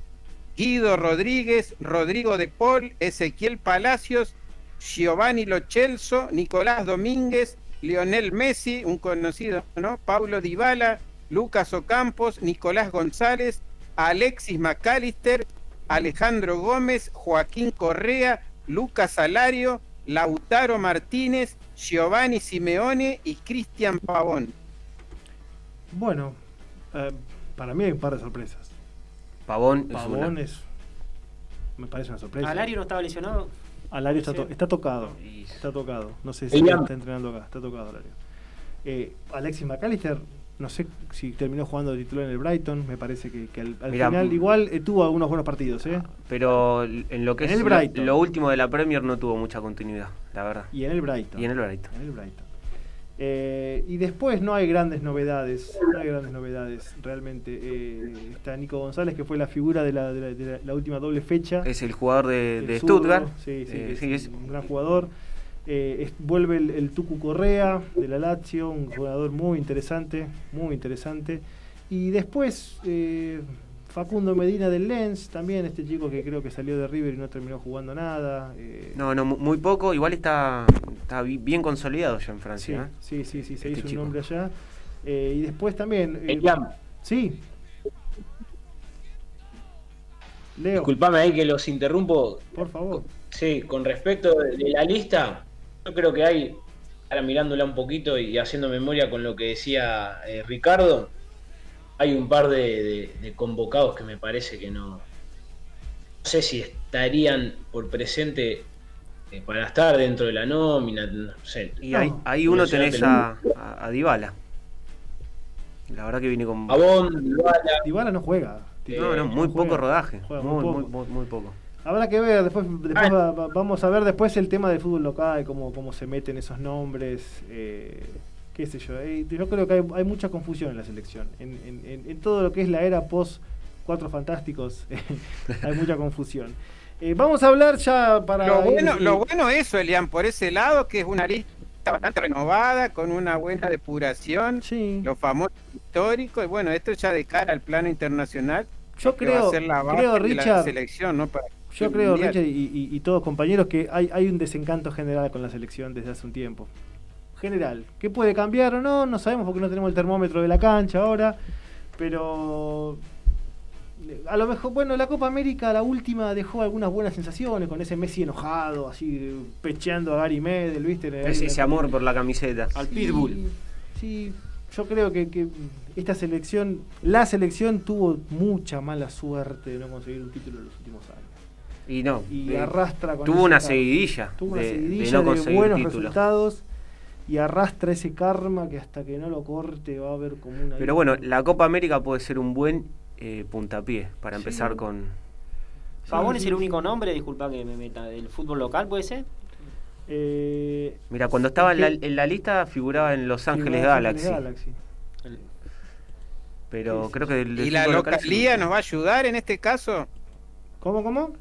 Speaker 6: Guido Rodríguez, Rodrigo de Paul, Ezequiel Palacios, Giovanni Lochelso, Nicolás Domínguez, Lionel Messi, un conocido, ¿no? Paulo Dybala, Lucas Ocampos, Nicolás González, Alexis McAllister, Alejandro Gómez, Joaquín Correa, Lucas Salario, Lautaro Martínez, Giovanni Simeone y Cristian Pavón.
Speaker 2: Bueno, eh, para mí hay un par de sorpresas.
Speaker 3: Pavón, es
Speaker 2: Pavón
Speaker 3: una.
Speaker 2: es. Me parece una sorpresa.
Speaker 4: Alario no estaba lesionado.
Speaker 2: Alario está,
Speaker 4: Sí.
Speaker 2: to- está tocado. Está tocado. No sé si
Speaker 1: Elian.
Speaker 2: está entrenando acá. Está tocado Alario. Eh, Alexis McAllister, no sé si terminó jugando de titular en el Brighton. Me parece que, que al, al
Speaker 3: Mirá,
Speaker 2: final igual eh, tuvo algunos buenos partidos. ¿eh?
Speaker 3: Pero en lo que
Speaker 2: En
Speaker 3: es
Speaker 2: el
Speaker 3: lo,
Speaker 2: Brighton.
Speaker 3: lo último de la Premier no tuvo mucha continuidad, la verdad.
Speaker 2: Y en el Brighton.
Speaker 3: Y en el Brighton.
Speaker 2: En el Brighton. Eh, y después no hay grandes novedades. No hay grandes novedades. Realmente eh, está Nico González, que fue la figura de la, de la- de la- última doble fecha.
Speaker 3: Es el jugador de, de Stuttgart.
Speaker 2: Sí, sí,
Speaker 3: Eh,
Speaker 2: es- un gran jugador. Eh, es- vuelve el, el Tucu Correa de la Lazio, un jugador muy interesante, muy interesante. Y después eh, Facundo Medina del Lens, también este chico que creo que salió de River y no terminó jugando nada. eh,
Speaker 3: No, no, mu- muy poco. Igual está, está bi- bien consolidado ya en
Speaker 2: sí,
Speaker 3: Francia. ¿eh?
Speaker 2: sí, sí, sí, se
Speaker 3: Este
Speaker 2: hizo
Speaker 3: chico.
Speaker 2: un nombre allá. Eh, y después también... eh,
Speaker 1: Elian,
Speaker 2: sí. Leo,
Speaker 1: disculpame ahí que los interrumpo.
Speaker 2: por favor.
Speaker 1: Sí, con respecto de la lista, yo creo que hay, ahora mirándola un poquito y haciendo memoria con lo que decía eh, Ricardo, hay un par de, de- de convocados que me parece que no, no sé si estarían por presente eh, para estar dentro de la nómina, no sé.
Speaker 3: Y
Speaker 2: No,
Speaker 3: ahí, ahí uno tenés a, a, a Dybala. La verdad que viene con...
Speaker 1: Pavón, Dybala,
Speaker 2: Dybala no juega.
Speaker 3: No, no, muy
Speaker 2: no
Speaker 3: poco
Speaker 2: juega.
Speaker 3: rodaje.
Speaker 2: Juega
Speaker 3: muy,
Speaker 2: muy
Speaker 3: muy, muy poco.
Speaker 2: Habrá que ver, después, después
Speaker 1: Ah.
Speaker 2: va- va- vamos a ver después el tema del fútbol local, cómo, cómo se meten esos nombres, eh, qué sé yo. Eh, yo creo que hay, hay mucha confusión en la selección. En, en- en- en todo lo que es la era post Cuatro Fantásticos hay mucha confusión. Eh, vamos a hablar ya para...
Speaker 6: Lo
Speaker 2: ir-
Speaker 6: bueno, lo bueno eso, Elian, por ese lado, que es una lista bastante renovada, con una buena depuración,
Speaker 2: Sí,
Speaker 6: los famosos históricos, y bueno, esto ya de cara al plano internacional,
Speaker 2: yo
Speaker 6: que va a
Speaker 2: creo,
Speaker 6: ser la base
Speaker 2: creo
Speaker 6: de la
Speaker 2: Richard,
Speaker 6: selección, ¿no? Para
Speaker 2: Yo creo,
Speaker 6: Mundial.
Speaker 2: Richard, y, y- y todos compañeros, que hay, hay un desencanto general con la selección desde hace un tiempo. General. ¿Qué puede cambiar o no? No sabemos porque no tenemos el termómetro de la cancha ahora. Pero A lo mejor, bueno, la Copa América, la última, dejó algunas buenas sensaciones con ese Messi enojado, así pecheando a Gary Medel, ¿viste?
Speaker 3: Ese, ese amor por la camiseta.
Speaker 4: Al
Speaker 2: Sí,
Speaker 4: Pitbull.
Speaker 2: Sí, yo creo que, que esta selección, la selección tuvo mucha mala suerte de no conseguir un título en los últimos años.
Speaker 3: Y no.
Speaker 2: Y
Speaker 3: eh,
Speaker 2: arrastra con
Speaker 3: tuvo una seguidilla,
Speaker 2: Tuvo una
Speaker 3: de, de
Speaker 2: seguidilla
Speaker 3: no
Speaker 2: de,
Speaker 3: conseguir
Speaker 2: buenos
Speaker 3: títulos.
Speaker 2: resultados y arrastra ese karma que hasta que no lo corte va a haber como una.
Speaker 3: Pero bueno, la Copa América puede ser un buen eh, puntapié para
Speaker 2: Sí.
Speaker 3: empezar con.
Speaker 4: Pavón
Speaker 2: Sí,
Speaker 4: es el único nombre, disculpa que me meta, del fútbol local, ¿puede ser?
Speaker 2: Eh,
Speaker 3: Mira, cuando estaba en la, en la lista figuraba en Los Ángeles
Speaker 2: Los
Speaker 3: Galaxy.
Speaker 2: Ángeles Galaxy.
Speaker 3: Pero
Speaker 2: Sí, sí,
Speaker 3: creo que
Speaker 6: ¿Y la
Speaker 3: local
Speaker 6: localía
Speaker 3: sí.
Speaker 6: nos va a ayudar en este caso?
Speaker 2: ¿Cómo, cómo?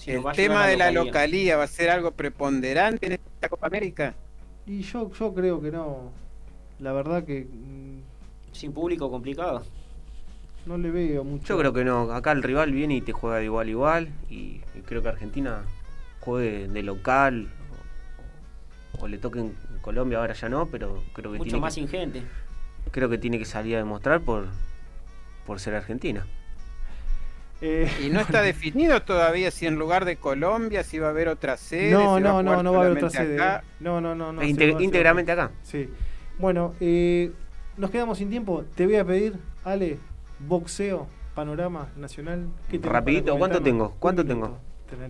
Speaker 4: Si
Speaker 6: ¿El tema de la
Speaker 4: localía.
Speaker 6: localía va a ser algo preponderante en esta Copa América?
Speaker 2: Y yo, yo creo que no. La verdad que mm,
Speaker 4: Sin público complicado.
Speaker 2: no le veo mucho.
Speaker 3: Yo creo que no. Acá el rival viene y te juega de igual a igual. Y, y creo que Argentina juegue de local. O, o le toque en Colombia, ahora ya no, pero creo que,
Speaker 4: Mucho
Speaker 3: tiene
Speaker 4: más
Speaker 3: que,
Speaker 4: ingente.
Speaker 3: creo que tiene que salir a demostrar por, por ser Argentina.
Speaker 2: Eh,
Speaker 6: Y no está definido todavía si en lugar de Colombia, si va a haber otra sede.
Speaker 2: no,
Speaker 6: si
Speaker 2: no, no, no va a haber otra sede.
Speaker 6: acá.
Speaker 2: No, no, no. no
Speaker 3: E íntegramente acá.
Speaker 2: Sí. Bueno, eh, nos quedamos sin tiempo. Te voy a pedir, Ale, boxeo, panorama nacional. ¿Qué
Speaker 3: Rapidito, ¿cuánto tengo? ¿Cuánto tengo?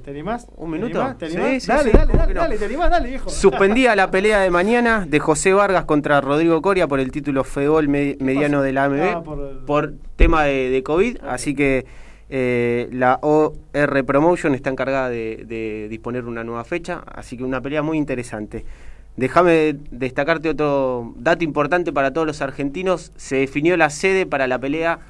Speaker 2: ¿Te, animás?
Speaker 3: ¿Un
Speaker 2: ¿Te
Speaker 3: minuto? Sí,
Speaker 2: animás?
Speaker 3: sí,
Speaker 2: dale,
Speaker 3: sí,
Speaker 2: dale,
Speaker 3: ¿cómo
Speaker 2: dale,
Speaker 3: no?
Speaker 2: dale, te animás, dale, viejo.
Speaker 3: Suspendida la pelea de mañana de José Vargas contra Rodrigo Coria por el título Fedol me- mediano de la AMB
Speaker 2: Ah, por el-
Speaker 3: por tema de, de COVID, así que eh, la OR Promotion está encargada de, de disponer una nueva fecha, así que una pelea muy interesante. Déjame destacarte otro dato importante para todos los argentinos, se definió la sede para la pelea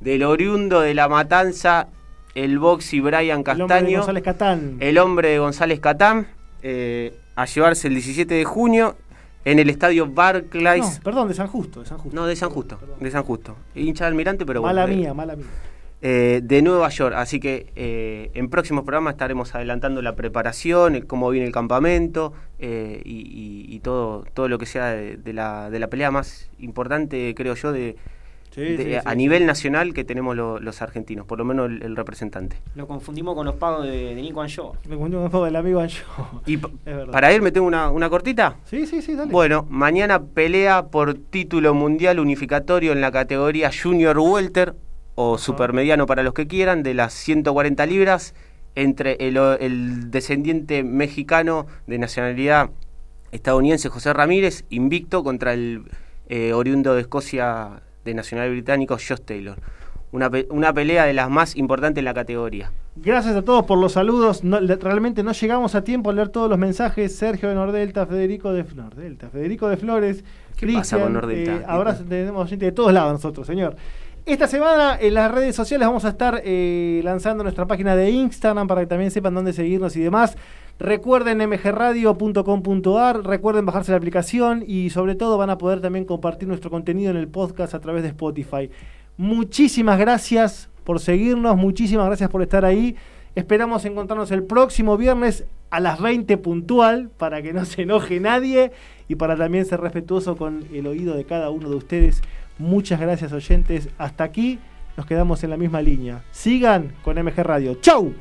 Speaker 3: del oriundo de la matanza, el boxy Brian
Speaker 2: El hombre de
Speaker 3: Castaño
Speaker 2: González Catán.
Speaker 3: el hombre de González Catán eh, a llevarse el 17 de junio en el estadio
Speaker 2: No,
Speaker 3: Barclays.
Speaker 2: perdón, de San Justo, de San Justo.
Speaker 3: No, de San Justo,
Speaker 2: Perdón.
Speaker 3: de San Justo. Hincha de Almirante, pero bueno.
Speaker 2: mala mía, mala mía.
Speaker 3: Eh, de Nueva York. Así que eh, en próximos programas estaremos adelantando la preparación, cómo viene el campamento eh, y, y- y todo, todo lo que sea de, de la, de la pelea más importante, creo yo, de,
Speaker 2: Sí,
Speaker 3: de-
Speaker 2: sí,
Speaker 3: a
Speaker 2: sí,
Speaker 3: nivel nacional que tenemos lo- los argentinos, por lo menos el, el representante.
Speaker 4: Lo confundimos con los pagos de, de Nico Anjo.
Speaker 2: Me encontré un poco del amigo Ancho.
Speaker 3: Y para él me tengo una, una cortita.
Speaker 2: Sí, sí, sí, dale.
Speaker 3: Bueno, mañana pelea por título mundial unificatorio en la categoría Junior Welter o supermediano para los que quieran, de las 140 libras, entre el, el descendiente mexicano de nacionalidad estadounidense José Ramírez, invicto contra el eh, oriundo de Escocia de nacionalidad británico Josh Taylor. Una, pe- una pelea de las más importantes en la categoría.
Speaker 2: Gracias a todos por los saludos. No- le- realmente no llegamos a tiempo a leer todos los mensajes. Sergio de Nordelta, Federico de Nordelta, Federico de Flores,
Speaker 3: ¿Qué pasa con Nordelta?
Speaker 2: eh, ahora tenemos gente de todos lados nosotros, señor. Esta semana en las redes sociales vamos a estar eh, lanzando nuestra página de Instagram para que también sepan dónde seguirnos y demás. Recuerden mgradio.com.ar, recuerden bajarse la aplicación y sobre todo van a poder también compartir nuestro contenido en el podcast a través de Spotify. Muchísimas gracias por seguirnos, muchísimas gracias por estar ahí. Esperamos encontrarnos el próximo viernes a las 20 puntual para que no se enoje nadie y para también ser respetuoso con el oído de cada uno de ustedes. Muchas gracias oyentes. Hasta aquí nos quedamos en la misma línea. Sigan con MG Radio. ¡Chau!